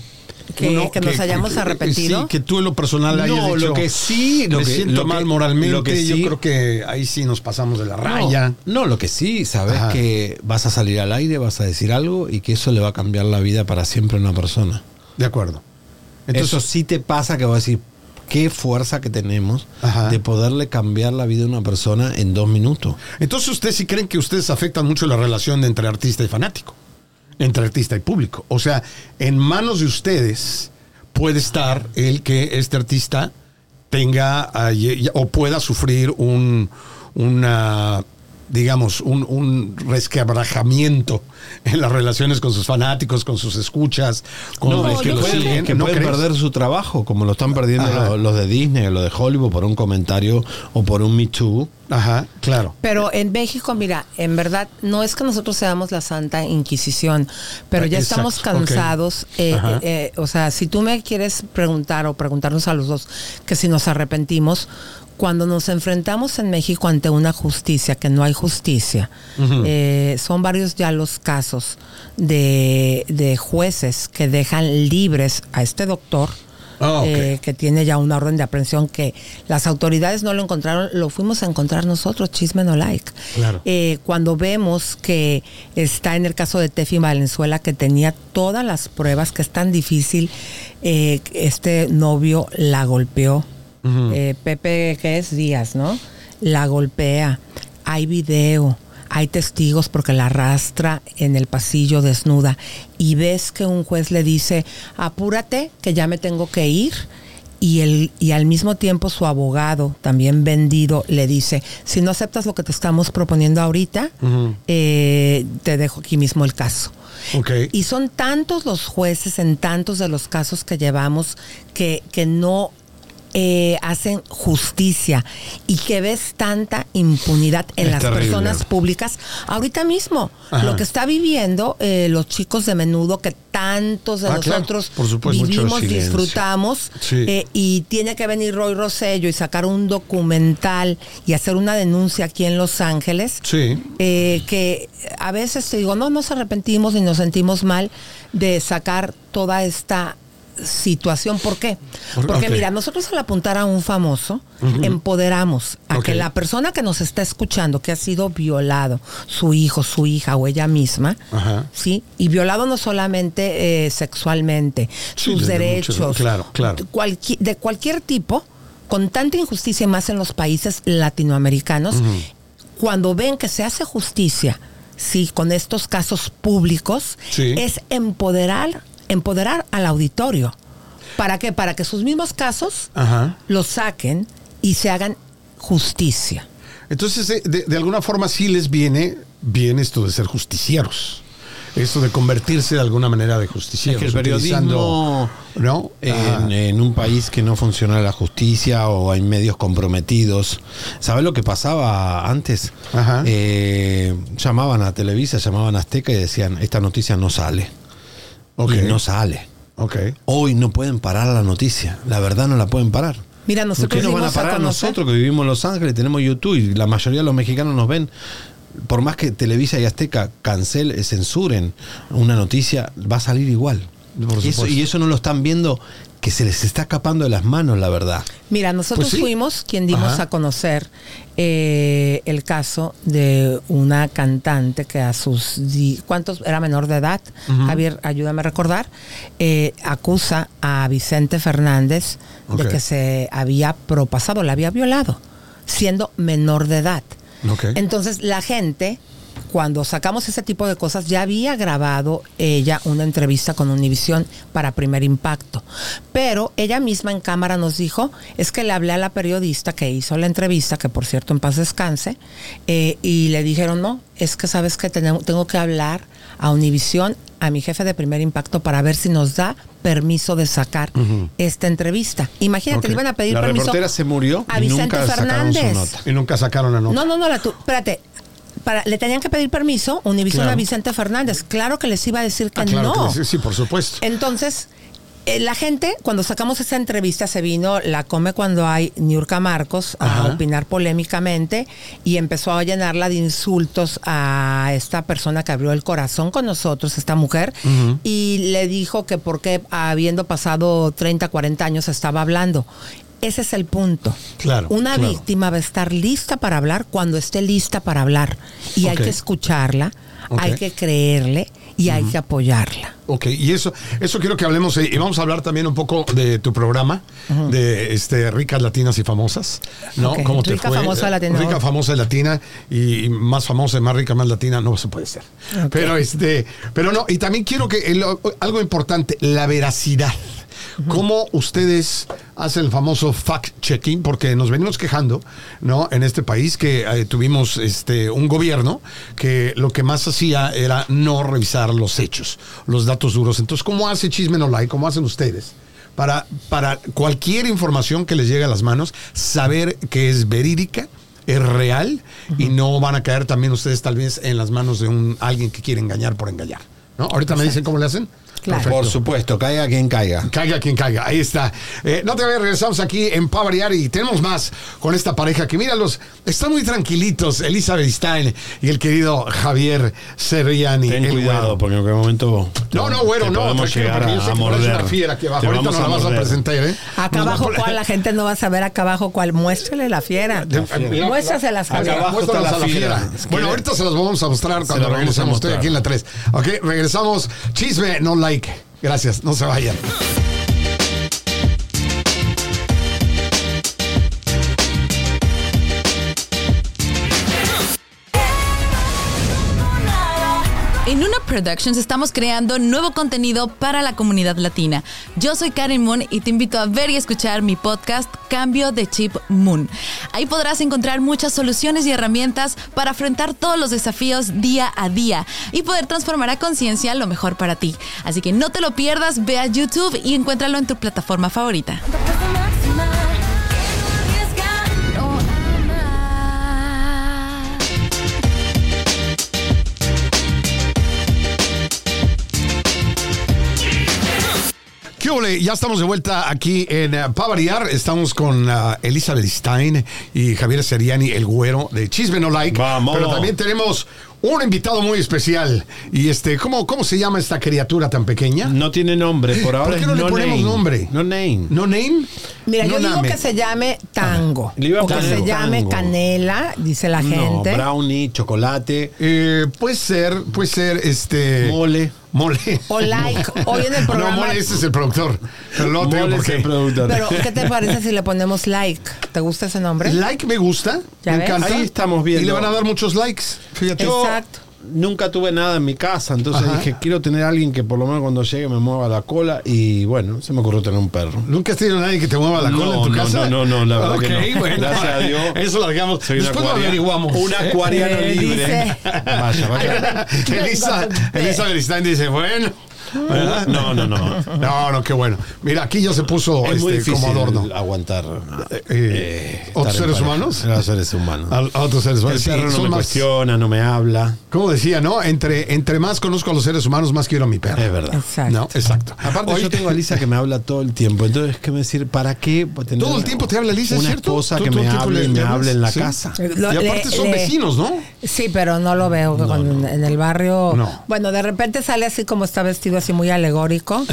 Que- que nos hayamos arrepentido. Sí, que tú en lo personal hayas No, dicho, lo que sí, lo me que- siento lo que- mal moralmente. lo que yo sí- creo que ahí sí nos pasamos de la raya. No, no, lo que sí, sabes Ajá. que vas a salir al aire, vas a decir algo y que eso le va a cambiar la vida para siempre a una persona. De acuerdo. Entonces, Entonces, eso sí te pasa que vas a decir, qué fuerza que tenemos Ajá. de poderle cambiar la vida a una persona en dos minutos. entonces ustedes sí creen que ustedes afectan mucho la relación entre artista y fanático. Entre artista y público. O sea, en manos de ustedes puede estar el que este artista tenga eh, o pueda sufrir un, una digamos, un, un, resquebrajamiento en las relaciones con sus fanáticos, con sus escuchas, con los que lo siguen. Que pueden perder su trabajo, como lo están perdiendo los, de Disney o los de Hollywood por un comentario o por un Me Too. Ajá, claro. Pero en México, mira, en verdad, no es que nosotros seamos la Santa Inquisición, pero ya estamos cansados. Eh, eh, eh, o sea, si tú me quieres preguntar o preguntarnos a los dos que si nos arrepentimos, cuando nos enfrentamos en México ante una justicia, que no hay justicia, eh, son varios ya los casos de, jueces que dejan libres a este doctor. Ah, eh, que tiene ya una orden de aprehensión que las autoridades no lo encontraron, lo fuimos a encontrar nosotros, chisme no like. Eh, cuando vemos que está en el caso de Tefi Valenzuela, que tenía todas las pruebas, que es tan difícil, este novio la golpeó, eh, Pepe, que es Díaz, ¿no? La golpea. Hay video, hay testigos porque la arrastra en el pasillo desnuda. Y ves que un juez le dice, apúrate, que ya me tengo que ir. Y, el, y al mismo tiempo su abogado, también vendido, le dice, si no aceptas lo que te estamos proponiendo ahorita, eh, te dejo aquí mismo el caso. Y son tantos los jueces en tantos de los casos que llevamos que, que no eh, hacen justicia y que ves tanta impunidad en las personas públicas ahorita mismo. Lo que está viviendo eh, los chicos de menudo que tantos de ah, nosotros vivimos, disfrutamos eh, y tiene que venir Roy Rosello y sacar un documental y hacer una denuncia aquí en Los Ángeles. que a veces te digo, no nos arrepentimos y nos sentimos mal de sacar toda esta situación. ¿Por qué? Porque mira, nosotros al apuntar a un famoso, empoderamos a que la persona que nos está escuchando, que ha sido violado, su hijo, su hija o ella misma, ¿sí? Y violado no solamente eh, sexualmente, sus derechos, claro, claro. de cualquier tipo, con tanta injusticia más en los países latinoamericanos, cuando ven que se hace justicia, sí, con estos casos públicos, es empoderar empoderar al auditorio. ¿Para qué? Para que sus mismos casos los saquen y se hagan justicia. Entonces, eh, de, alguna forma sí les viene bien esto de ser justicieros. Esto de convertirse de alguna manera de justicieros. el periodismo, ¿no? En, un país que no funciona la justicia o hay medios comprometidos. ¿Sabes lo que pasaba antes? Eh, llamaban a Televisa, llamaban a Azteca y decían, esta noticia no sale. Y no sale. Okay. Hoy no pueden parar la noticia. La verdad no la pueden parar. Mira, nosotros nos van a parar nosotros que vivimos en Los Ángeles, tenemos YouTube y la mayoría de los mexicanos nos ven. Por más que Televisa y Azteca cancelen, censuren una noticia, va a salir igual. y eso no lo están viendo que se les está escapando de las manos, la verdad. Mira, nosotros pues fuimos quien dimos a conocer eh, el caso de una cantante que a sus... ¿Cuántos? Era menor de edad. Javier, ayúdame a recordar. Eh, acusa a Vicente Fernández de que se había propasado, la había violado, siendo menor de edad. Entonces la gente cuando sacamos ese tipo de cosas, ya había grabado ella una entrevista con Univisión para Primer Impacto. Pero ella misma en cámara nos dijo, es que le hablé a la periodista que hizo la entrevista, que por cierto en paz descanse, eh, y le dijeron, no, es que sabes que tengo, que hablar a Univisión, a mi jefe de Primer Impacto, para ver si nos da permiso de sacar esta entrevista. Imagínate, le iban a pedir la permiso. La reportera se murió a Vicente Fernández. Y nunca sacaron la nota. No, no, no, la espérate, le tenían que pedir permiso Univision a Vicente Fernández. Claro que les iba a decir que ah, no. sí, por supuesto. Entonces, eh, la gente, cuando sacamos esa entrevista, se vino, la come cuando hay Niurka Marcos a opinar polémicamente y empezó a llenarla de insultos a esta persona que abrió el corazón con nosotros, esta mujer, y le dijo que porque habiendo pasado 30, 40 años estaba hablando. Ese es el punto. Claro. Una víctima va a estar lista para hablar cuando esté lista para hablar. Y hay que escucharla, hay que creerle y hay que apoyarla. Ok, y eso, eso quiero que hablemos, eh, y vamos a hablar también un poco de tu programa, de este Ricas Latinas y Famosas, ¿no? ¿Cómo te Rica, fue? famosa, latina. Rica, famosa y latina, y más famosa, más rica, más latina, no se puede ser. Pero este, pero no, y también quiero que, el- algo importante, la veracidad. ¿Cómo ustedes hacen el famoso fact-checking? Porque nos venimos quejando, ¿no? En este país que eh, tuvimos este, un gobierno que lo que más hacía era no revisar los hechos, los datos duros. Entonces, ¿cómo hace Chisme No Like? ¿Cómo hacen ustedes? Para, para cualquier información que les llegue a las manos, saber que es verídica, es real y no van a caer también ustedes tal vez en las manos de un alguien que quiere engañar por engañar. ¿no? Ahorita me dicen cómo le hacen. Claro. Por supuesto, caiga quien caiga. Caiga quien caiga, ahí está. Eh, no te vayas, regresamos aquí en Pa' Variar y tenemos más con esta pareja que míralos, están muy tranquilitos, Elizabeth Stein y el querido Javier Serriani. Ten el cuidado, güero. porque en cualquier momento. No, no, te no, podemos llegar porque yo a, sé a que morder. una fiera aquí abajo. Ahorita nos la vas a presentar, ¿eh? Acá Nos a abajo, ¿cuál? La gente no va a saber acá abajo cuál. Muéstrale la fiera. Está está la la fiera. Bueno, ahorita se las vamos a mostrar cuando a regresemos. Estoy aquí en la 3. Ok, regresamos. Chisme, no Gracias, no se vayan. Productions estamos creando nuevo contenido para la comunidad latina. Yo soy Karen Moon y te invito a ver y escuchar mi podcast Cambio de Chip Moon. Ahí podrás encontrar muchas soluciones y herramientas para afrontar todos los desafíos día a día y poder transformar a conciencia lo mejor para ti. Así que no te lo pierdas, ve a YouTube y encuéntralo en tu plataforma favorita. ¿Qué ole? Ya estamos de vuelta aquí en uh, Pa' Variar. Estamos con ah, Elizabeth Stein y Javier Seriani, el güero de Chisme No Like. Vamos. Pero también tenemos un invitado muy especial. Y este, ¿cómo, cómo se llama esta criatura tan pequeña? No tiene nombre, por ahora ¿Por qué no le ponemos name. nombre? No name. ¿No name? Mira, No yo digo que se llame tango. Le iba a o que se llame tango. canela, dice la No, gente. brownie, chocolate, Eh, puede ser, puede ser este. mole. Mole. O like. Hoy en el programa- No, mole, ese es el productor. Pero no tengo por qué. productor. Pero, ¿qué te parece si le ponemos like? ¿Te gusta ese nombre? Like me gusta. ¿Ya me ves? encanta. Ahí estamos viendo. Y le van a dar muchos likes. Fíjate. Yo Exacto. Nunca tuve nada en mi casa, entonces Ajá. dije, quiero tener a alguien que por lo menos cuando llegue me mueva la cola y bueno, se me ocurrió tener un perro. ¿Nunca has tenido a nadie que te mueva la No, cola en tu no, casa? no, no, no, la verdad Ok, que no. bueno. Gracias a Dios. Eso lo dejamos. Soy un Después lo averiguamos. Un acuariano Eh, libre. dice- Vaya, vaya. Elisa, Elizabeth Stein dice, bueno. ¿Verdad? No, no, no. No, no, qué bueno. Mira, aquí ya se puso Es muy este, difícil como adorno. aguantar Eh, eh, ¿Otros estar en seres humanos? A los seres humanos. A, a otros seres El humanos. Sí, perro no me más- cuestiona, no me habla. Como decía, ¿no? Entre, entre más conozco a los seres humanos, más quiero a mi perro. Es verdad. Exacto. No, exacto. Aparte, Oye, yo tengo a Lisa que me habla todo el tiempo. Entonces, ¿qué me decir? ¿Para qué tener Todo el tiempo te habla Lisa, ¿es Una cierto? esposa ¿Tú que me el hable le- y me hable en la Sí. casa. Lo- y aparte le- son le- vecinos, ¿no? Sí, pero no lo veo con- en el barrio. No. Bueno, de repente sale así como está vestido, así muy alegórico.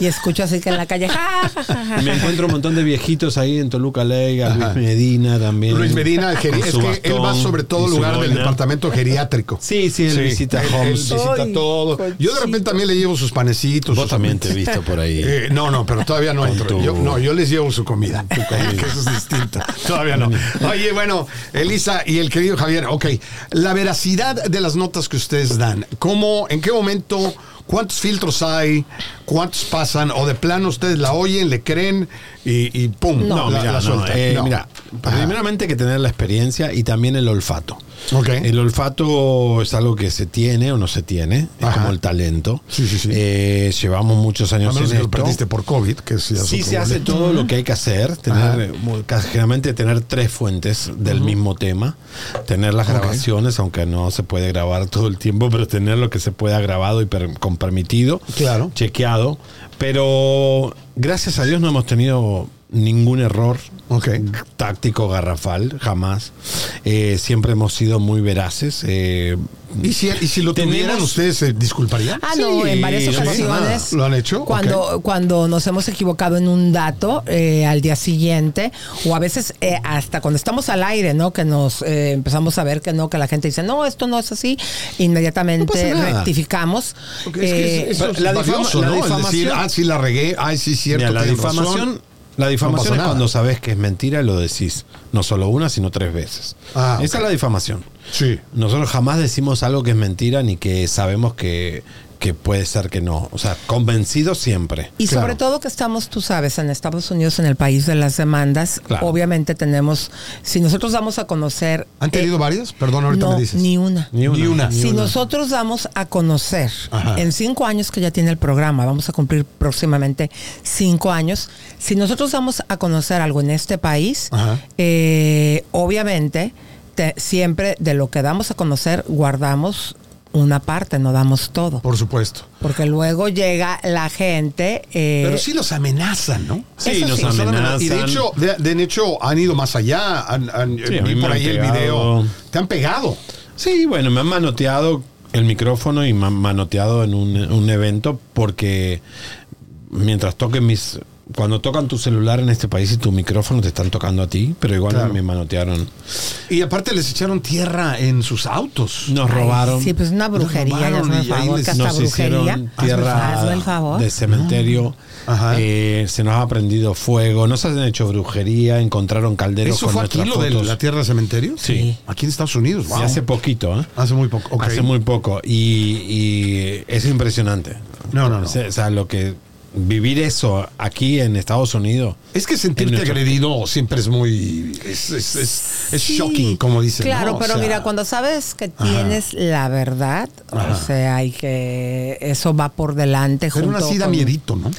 y escucho así que en la calle. ja, ja, ja, ja, Y me encuentro un montón de viejitos ahí en Toluca Ley, a Luis. Medina también. Luis Medina, el geri- Con es que él va sobre todo lugar del departamento geriátrico. Sí, sí, él visita él- él homes. visita Ay, todo. Yo de repente también le llevo sus panecitos. Vos sus también te he visto por ahí. Eh, no, no, pero todavía no entro. tu- Yo, no, yo les llevo su comida. que eso es distinto. Todavía no. Oye, bueno, Elisa y el querido Javier, ok. La veracidad de las notas que ustedes dan, ¿cómo, en qué momento, cuántos filtros hay, cuántos pasan, o de plano ustedes la oyen, le creen y, y pum, No, la, mira, la no, sueltan? eh, No. mira, Ajá. primeramente hay que tener la experiencia y también el olfato. El olfato es algo que se tiene o no se tiene, es Ajá. como el talento. Sí, sí, sí. Eh, llevamos muchos años en que lo esto. perdiste por COVID, que Sí se hace todo lo que hay que hacer, tener, ca- generalmente tener tres fuentes del mismo tema, tener las grabaciones, aunque no se puede grabar todo el tiempo, pero tener lo que se pueda grabado y per- con permitido, Claro. chequeado. Pero gracias a Dios no hemos tenido ningún error táctico garrafal, jamás. Eh, siempre hemos sido muy veraces. eh, ¿Y si, y si lo Tenemos- tuvieran, ustedes se disculparían? Ah, no, Sí, en varias no ocasiones. ¿Lo han hecho? Cuando, cuando nos hemos equivocado en un dato eh, al día siguiente, o a veces eh, hasta cuando estamos al aire, ¿no? Que nos eh, empezamos a ver que no, que la gente dice, no, esto no es así, inmediatamente No rectificamos. Es que Eh, es- eso es la valioso, difama- la ¿no? El decir, difamación- ah, sí la regué, ay, sí, cierto. Mira, la difamación, razón. La difamación es cuando sabes que es mentira y lo decís. No solo una, sino tres veces. Ah, Esa es la difamación. Sí. Nosotros jamás decimos algo que es mentira ni que sabemos que, que puede ser que no. O sea, convencidos siempre. Y Claro. sobre todo que estamos, tú sabes, en Estados Unidos, en el país de las demandas, Claro. obviamente tenemos, si nosotros damos a conocer... ¿Han tenido eh, varias? Perdón, ahorita no, me dices. ni una. Ni una. Ni una. Si nosotros damos a conocer Ajá. en cinco años que ya tiene el programa, vamos a cumplir próximamente cinco años, si nosotros damos a conocer algo en este país, eh, obviamente te- siempre de lo que damos a conocer guardamos una parte, no damos todo. Por supuesto. Porque luego llega la gente... eh, Pero sí los amenazan, ¿no? Sí, nos sí. amenazan. Y de hecho, de, de hecho han ido más allá. Han, han- Sí, a vi por han ahí el video. Te han pegado. Sí, bueno, me han manoteado el micrófono y me han manoteado en un, un evento porque mientras toquen mis... Cuando tocan tu celular en este país y tu micrófono te están tocando a ti, pero igual Claro. me manotearon. Y aparte les echaron tierra en sus autos. Nos ay, robaron. Sí, pues una brujería, robaron y ahí favor, les- nos brujería. hicieron tierra Hazme el favor. de cementerio. Ajá. Eh, se nos ha prendido fuego. Nos han hecho brujería. Encontraron calderos ¿Eso con fue aquí nuestras lo de fotos. la tierra de cementerio? Sí. Aquí en Estados Unidos. Sí, wow. hace poquito, ¿eh? Hace muy poco. ok. Hace muy poco. Y, y es impresionante. No, no, no. O sea, lo que. Vivir eso aquí en Estados Unidos. Es que sentirte nuestro- agredido siempre es muy. Es, es, es- es Sí, shocking, como dicen. Claro, pero sea, mira, cuando sabes que tienes la verdad, Ajá. o sea, hay que eso va por delante. Pero da con- miedito, ¿no?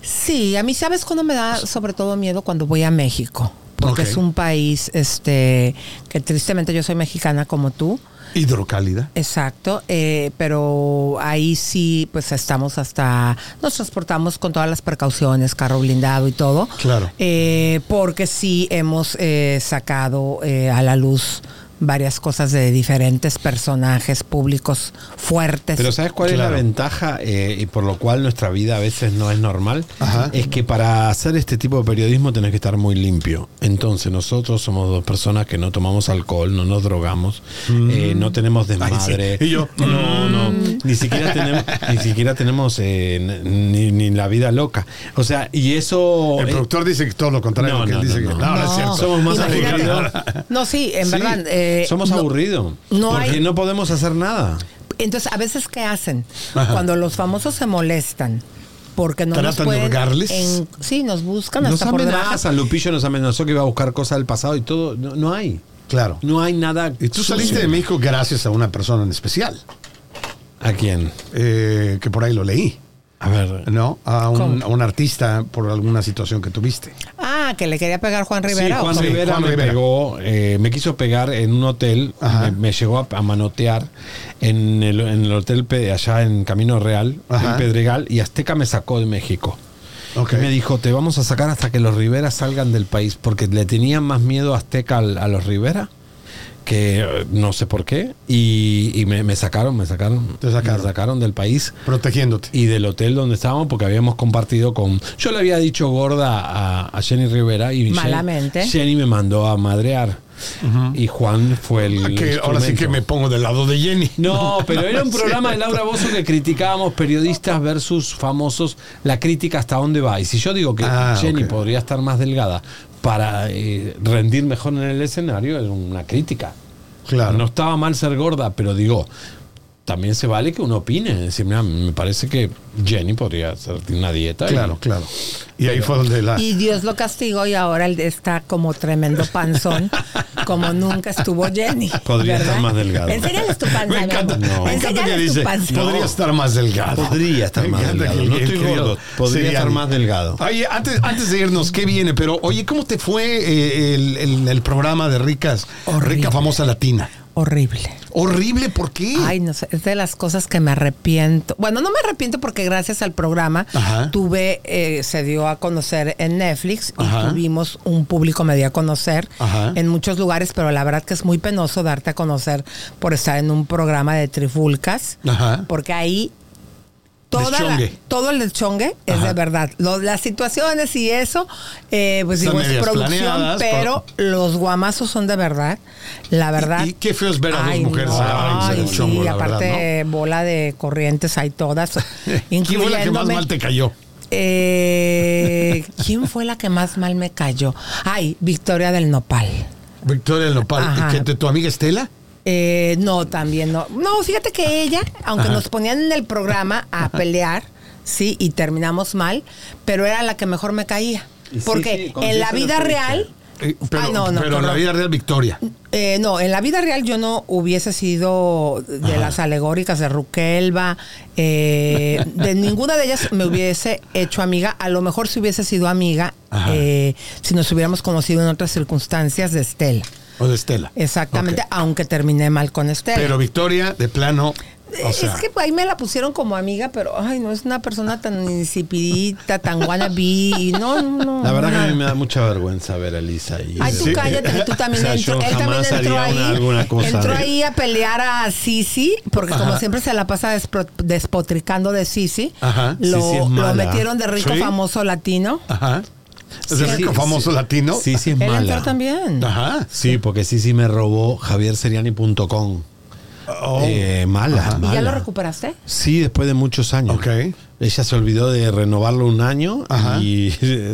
Sí, a mí sabes cuando me da sobre todo miedo cuando voy a México, porque es un país, este, que tristemente yo soy mexicana como tú. Hidrocálida. Exacto, eh, pero ahí sí, pues estamos hasta, nos transportamos con todas las precauciones, carro blindado y todo. Claro. Eh, porque sí hemos eh, sacado eh, a la luz varias cosas de diferentes personajes públicos fuertes. Pero ¿sabes cuál es la ventaja eh, y por lo cual nuestra vida a veces no es normal? Ajá. Es que para hacer este tipo de periodismo tenés que estar muy limpio. Entonces nosotros somos dos personas que no tomamos alcohol, no nos drogamos, eh, no tenemos desmadre. Ay, sí. Y yo, no, no, ni siquiera tenemos, ni siquiera tenemos eh, ni, ni la vida loca. O sea, y eso... El eh, productor dice que todo lo contrario. No, que él no, dice no, que no. no, no es cierto. Somos más. No, sí, en Sí, verdad. Eh, somos no- aburridos. no porque hay- no podemos hacer nada. Entonces, a veces, ¿qué hacen? Ajá. Cuando los famosos se molestan. Porque no nos ¿Tratan de pueden... hurgarles? en- sí, nos buscan Nos hasta por debajo. amenazan, Lupillo nos amenazó que iba a buscar cosas del pasado y todo. No, no hay. Claro. No hay nada. Y tú saliste de México gracias a una persona en especial, ¿A quién? eh, que por ahí lo leí, A ver. ¿no? A un, a artista por alguna situación que tuviste. Ah, que le quería pegar Juan Rivera. ¿o Juan? Rivera Juan me Rivera. pegó, eh, me quiso pegar en un hotel, me, me llegó a, a manotear en el, en el hotel allá en Camino Real, Ajá. en Pedregal, y Azteca me sacó de México. Ok. Y me dijo, te vamos a sacar hasta que los Rivera salgan del país, porque le tenían más miedo a Azteca al- a, los Rivera, que eh, no sé por qué, y, y me, me sacaron, me sacaron, Te sacaron. me sacaron del país Protegiéndote. y del hotel donde estábamos porque habíamos compartido con yo le había dicho gorda a, a Jenny Rivera y Jenny- Malamente. Jenny, me mandó a madrear y Juan fue el Ah, que ahora sí que me pongo del lado de Jenny. no, pero era un programa de Laura Bozo que criticábamos periodistas versus famosos, la crítica hasta dónde va. Y si yo digo que Ah, Jenny podría estar más delgada para eh, rendir mejor en el escenario, es una crítica. Claro. No estaba mal ser gorda, pero digo, también se vale que uno opine. Decir, mira, me parece que Jenny podría hacer una dieta. y- Claro, claro. Y ahí fue donde la. Y Dios lo castigó y ahora él está como tremendo panzón, como nunca estuvo Jenny. Podría ¿verdad? estar más delgado. Enséñales tu panza. Me encanta. No. me encanta que dice, panza. podría estar más delgado. Podría estar más delgado. No estoy gordo. Podría sería- estar más delgado. Oye, antes, antes de irnos, ¿qué viene? Pero, oye, ¿cómo te fue eh, el, el- el programa de Ricas, Horrible. Rica Famosa Latina? Horrible. Horrible, ¿por qué? Ay, no sé, es de las cosas que me arrepiento. Bueno, no me arrepiento porque gracias al programa Ajá. tuve, eh, se dio a conocer en Netflix y Ajá. tuvimos un público me dio a conocer Ajá. en muchos lugares, pero la verdad que es muy penoso darte a conocer por estar en un programa de trifulcas, Ajá. porque ahí toda la- todo el deschongue es Ajá. de verdad. Lo- las situaciones y eso, eh, pues Están digo, es producción, pero los guamazos son de verdad. La verdad. y qué feo es ver a dos mujeres no, ay, del chongo, sí, la aparte bola de corrientes hay todas. ¿Quién fue la que más mal te cayó? Eh, ¿Quién fue la que más mal me cayó? Ay, Victoria del Nopal. Victoria del Nopal. ¿Y qué, de tu amiga Estela? Eh, no, también no. No, fíjate que ella, aunque Ajá. nos ponían en el programa a pelear, sí, y terminamos mal, pero era la que mejor me caía. Y sí, Porque sí, con en la vida real. Eh, pero Ay, no, no, pero en la vida real, Victoria. Eh, no, en la vida real yo no hubiese sido de las alegóricas de Rukelba, eh, de ninguna de ellas me hubiese hecho amiga. A lo mejor si hubiese sido amiga, eh, si nos hubiéramos conocido en otras circunstancias de Estela. O de Estela. Exactamente, aunque terminé mal con Estela. Pero Victoria, de plano. O es que ahí me la pusieron como amiga, pero ay, no es una persona tan insipidita, tan wannabe. No, no, no. La verdad que a mí me da mucha vergüenza ver a Elisa ahí. Ay, tú Sí. cállate, que tú también O sea, entró, él también entró ahí, una- alguna cosa entró de- ahí a pelear a Sisi, porque como siempre se la pasa despotricando de Sisi, Ajá. lo, Sisi metieron de rico Sí. famoso latino. Ajá. Es el Sí, rico sí, famoso sí. latino. Sí, sí es Él mala. entró también. Ajá. Sí, porque sí, sí me robó javierseriani.com. Oh. Eh, mala, Ajá. ¿Y mala. ya lo recuperaste? Sí, después de muchos años. Ok. Ella se olvidó de renovarlo un año Ajá. y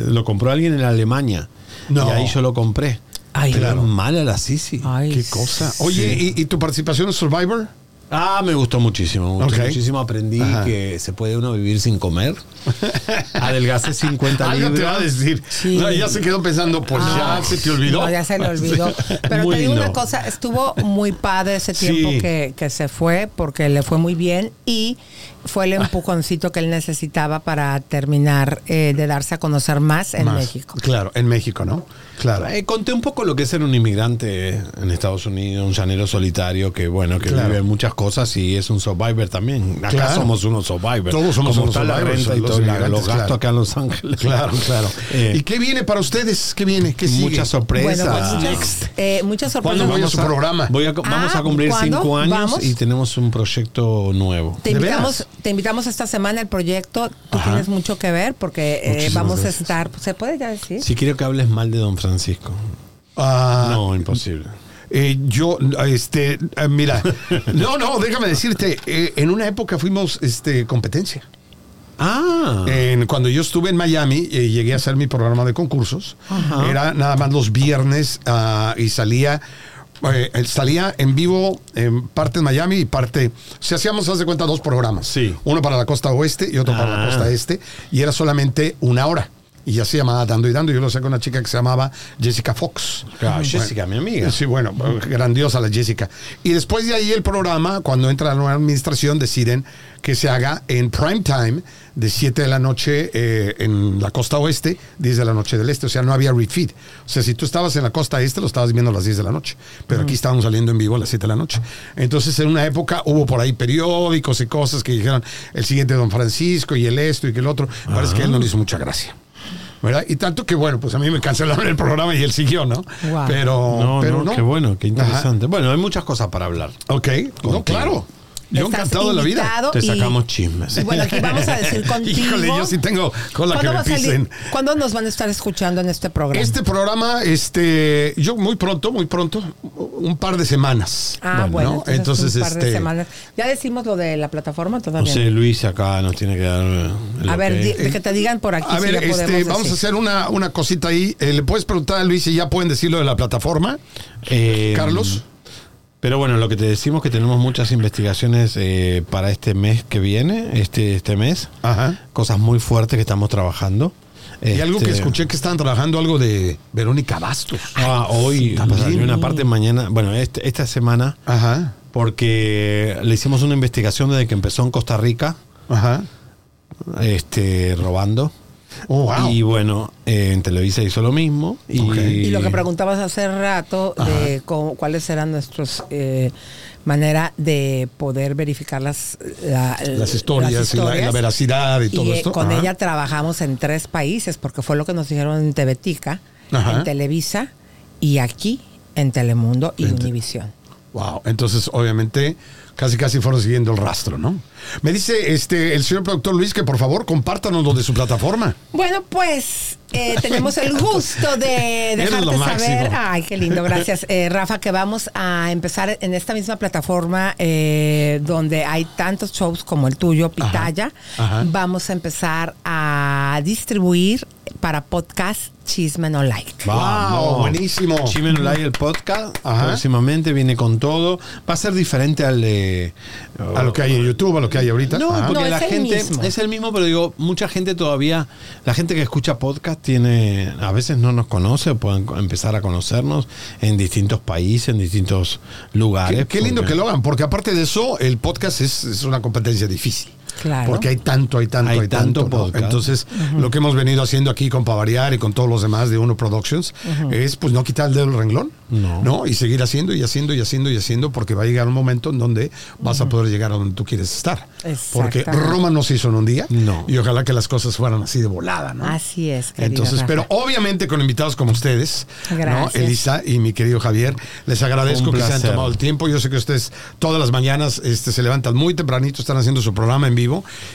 lo compró alguien en Alemania. No. Y ahí yo lo compré. Ay, Pero claro. mala la Sisi. Ay, Qué cosa. Oye, ¿y, y tu participación en Survivor? Ah, me gustó muchísimo, me gustó Ok. muchísimo. Aprendí Ajá. que se puede uno vivir sin comer. Adelgacé 50 Algo te va a libras. decir. Sí. No, ya se quedó pensando, pues Ah, ya se te olvidó. No, ya se le olvidó. Pero Muy te digo una cosa, estuvo muy padre ese tiempo Sí. que, que se fue porque le fue muy bien y fue el empujoncito que él necesitaba para terminar eh, de darse a conocer más en Más. México. Claro, en México, ¿no? Claro. Eh, conté un poco lo que es ser un inmigrante en Estados Unidos, un llanero solitario que, bueno, que Claro. vive muchas cosas y es un survivor también. Acá Claro. somos unos survivors. Todos somos Como unos está la survivors, renta y los los gastos claro. acá en Los Ángeles. Claro, claro. Eh, ¿Y qué viene para ustedes? ¿Qué viene? ¿Qué sigue? muchas sorpresas. Bueno, pues Next. muchas, eh, muchas sorpresas. ¿Cuándo voy a Vamos su programa? voy a- vamos Ah, a cumplir ¿cuándo? cinco años Vamos. y tenemos un proyecto nuevo. Te ¿De invitamos? Te invitamos esta semana al proyecto. Tú Ajá. tienes mucho que ver porque eh, vamos gracias. a estar. ¿Se puede ya decir? Si quiero que hables mal de Don Francisco. Ah, no, imposible. Eh, yo, este, eh, mira, no, no, déjame decirte, eh, en una época fuimos este, competencia. Ah, En- cuando yo estuve en Miami, eh, llegué a hacer mi programa de concursos. Ajá. Era nada más los viernes ah, y salía. Eh, salía en vivo en parte en Miami y parte. Sea, hacíamos, haz de cuenta, dos programas. Sí. Uno para la costa oeste y otro para la Ah. costa este. Y era solamente una hora. Y ya se llamaba Dando y Dando. Yo lo sé con una chica que se llamaba Jessica Fox. Ah, Jessica, mi amiga. Sí, bueno, grandiosa la Jessica. Y después de ahí el programa, cuando entra la nueva administración, deciden que se haga en prime time de 7 de la noche eh, en la costa oeste, 10 de la noche del este. O sea, no había refeed. O sea, si tú estabas en la costa este, lo estabas viendo a las 10 de la noche. Pero aquí estábamos saliendo en vivo a las 7 de la noche. Entonces, en una época hubo por ahí periódicos y cosas que dijeron el siguiente Don Francisco y el esto y que el otro. Parece que a él no le hizo mucha gracia. ¿Verdad? Y tanto que, bueno, pues a mí me cancelaron el programa y él siguió, ¿no? Wow. Pero, No, pero no, no. qué bueno, qué interesante. Bueno, hay muchas cosas para hablar. Ok, no, claro. Yo Estás encantado de la vida. Te y- sacamos chismes. y bueno, aquí vamos a decir contigo. Híjole, yo sí tengo cola que ¿Cuándo me va a salir- pisen. ¿Cuándo nos van a estar escuchando en este programa? Este programa, este, yo muy pronto, muy pronto, un par de semanas. Ah, bueno, ¿no? entonces, entonces, un par de este, semanas. Ya decimos lo de la plataforma No todavía. sé, Luis acá nos tiene que dar. el a ver, di- de que te digan por aquí. a si ver, este, vamos a decir. hacer una, una cosita ahí. Eh, ¿Le puedes preguntar a Luis si ya pueden decirlo de la plataforma? Eh, Carlos. Pero bueno, lo que te decimos que tenemos muchas investigaciones eh, para este mes que viene, este, este mes. Ajá. Cosas muy fuertes que estamos trabajando. Y algo que Este, escuché que estaban trabajando algo de Verónica Bastos. Ah, hoy una parte mañana, bueno, este- esta semana, Ajá, porque le hicimos una investigación desde que empezó en Costa Rica, ajá. este, robando. Oh, wow. Y bueno, eh, en Televisa hizo lo mismo. Y, lo que preguntabas hace rato de cómo- cuáles eran nuestros eh, manera de poder verificar las, la- Las historias y la- la veracidad y todo esto. Con Ajá. ella trabajamos en tres países, porque fue lo que nos dijeron en Tebetica, Ajá. en Televisa y aquí en Telemundo y En te- Univisión. Wow. Entonces, obviamente, casi casi fueron siguiendo el rastro, ¿no? Me dice este el señor productor Luis que por favor compártanos lo de su plataforma. Bueno, pues eh, tenemos el gusto de dejarte saber. Ay, qué lindo, gracias, eh, Rafa, que vamos a empezar en esta misma plataforma eh, donde hay tantos shows como el tuyo, Pitaya. ajá. Vamos a empezar a distribuir para podcast Chisme No Like. Wow, buenísimo. Chisme No Like, el podcast, Ajá. próximamente viene con todo. Va a ser diferente al de... A lo que hay en YouTube, a lo que hay ahorita. No, porque No, la el gente mismo. es el mismo, pero digo, mucha gente todavía, la gente que escucha podcast tiene, a veces no nos conoce o pueden empezar a conocernos en distintos países, en distintos lugares. Qué, qué lindo porque- que lo hagan, porque aparte de eso, el podcast es, es una competencia difícil. Claro. Porque hay tanto, hay tanto, Hay hay, tanto. tanto ¿no? podcast. Entonces, lo que hemos venido haciendo aquí con Pavariar y con todos los demás de Uno Productions es pues no quitar el dedo del renglón, No. Y seguir haciendo y haciendo y haciendo y haciendo porque va a llegar un momento en donde vas a poder llegar a donde tú quieres estar. Porque. Roma no se hizo en un día. No. Y ojalá que las cosas fueran así de volada, ¿no? Así es, Entonces, Rafa. pero obviamente con invitados como ustedes, ¿no? Gracias. Elisa y mi querido Javier, les agradezco que se han tomado el tiempo. Yo sé que ustedes todas las mañanas este, se levantan muy tempranito, están haciendo su programa en vivo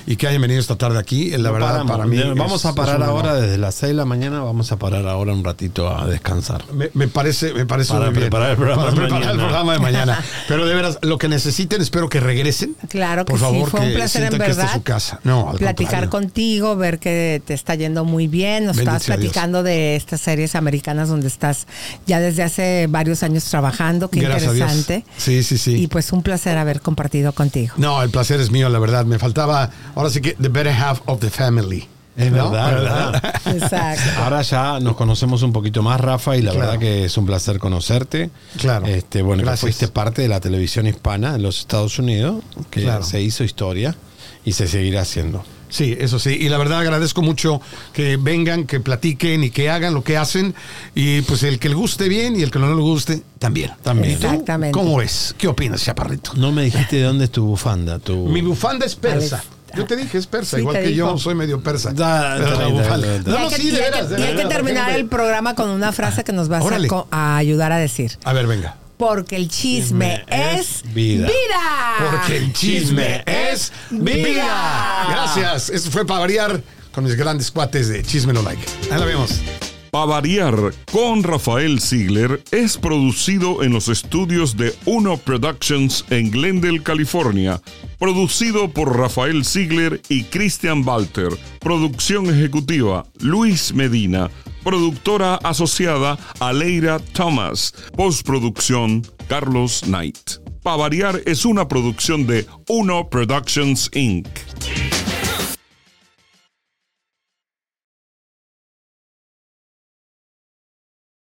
y que hayan venido esta tarde aquí. La No verdad, paramos. para mí. Vamos es- a parar ahora desde las 6 de la mañana, vamos a parar ahora un ratito a descansar. Me, me parece, me parece Para muy bien. preparar el programa Para preparar el mañana. programa de mañana. Pero de veras, lo que necesiten, espero que regresen. Claro que Por favor, sí, fue un que placer en que esta verdad. es su casa. No, al platicar contrario. contigo, ver que te está yendo muy bien. Nos Bendito estabas platicando de estas series americanas donde estás ya desde hace varios años trabajando. Qué Gracias a Dios. interesante. Sí, sí, sí. Y pues un placer haber compartido contigo. No, el placer es mío, la verdad. Me faltaba, ahora sí que, the better half of the family. Es ¿No? verdad, verdad. Exacto. Ahora ya nos conocemos un poquito más, Rafa, y la Claro. verdad que es un placer conocerte. Claro. Este, bueno, que fuiste parte de la televisión hispana en los Estados Unidos, que Claro. se hizo historia y se seguirá haciendo. Sí, eso sí. Y la verdad agradezco mucho que vengan, que platiquen y que hagan lo que hacen. Y pues el que le guste bien y el que no le guste también. También. ¿Y tú Exactamente. ¿Cómo es? ¿Qué opinas, chaparrito? No me dijiste de dónde es tu bufanda. Tu... Mi bufanda es persa. Yo te dije, es persa, Sí, igual que yo soy medio persa. Da- No, hay no, que, sí, de veras, y hay que terminar el programa con una frase que nos vas a, a ayudar a decir. A ver, venga. Porque el chisme Chisme es es vida. vida. Porque el chisme es vida. Gracias. Eso fue para variar con mis grandes cuates de Chisme No Like. Ahí la vemos. Pa' variar con Rafael Ziegler es producido en los estudios de Uno Productions en Glendale, California. Producido por Rafael Ziegler y Christian Walter. Producción ejecutiva Luis Medina. Productora asociada Aleira Thomas. Postproducción Carlos Knight. Pa' variar es una producción de Uno Productions Inc.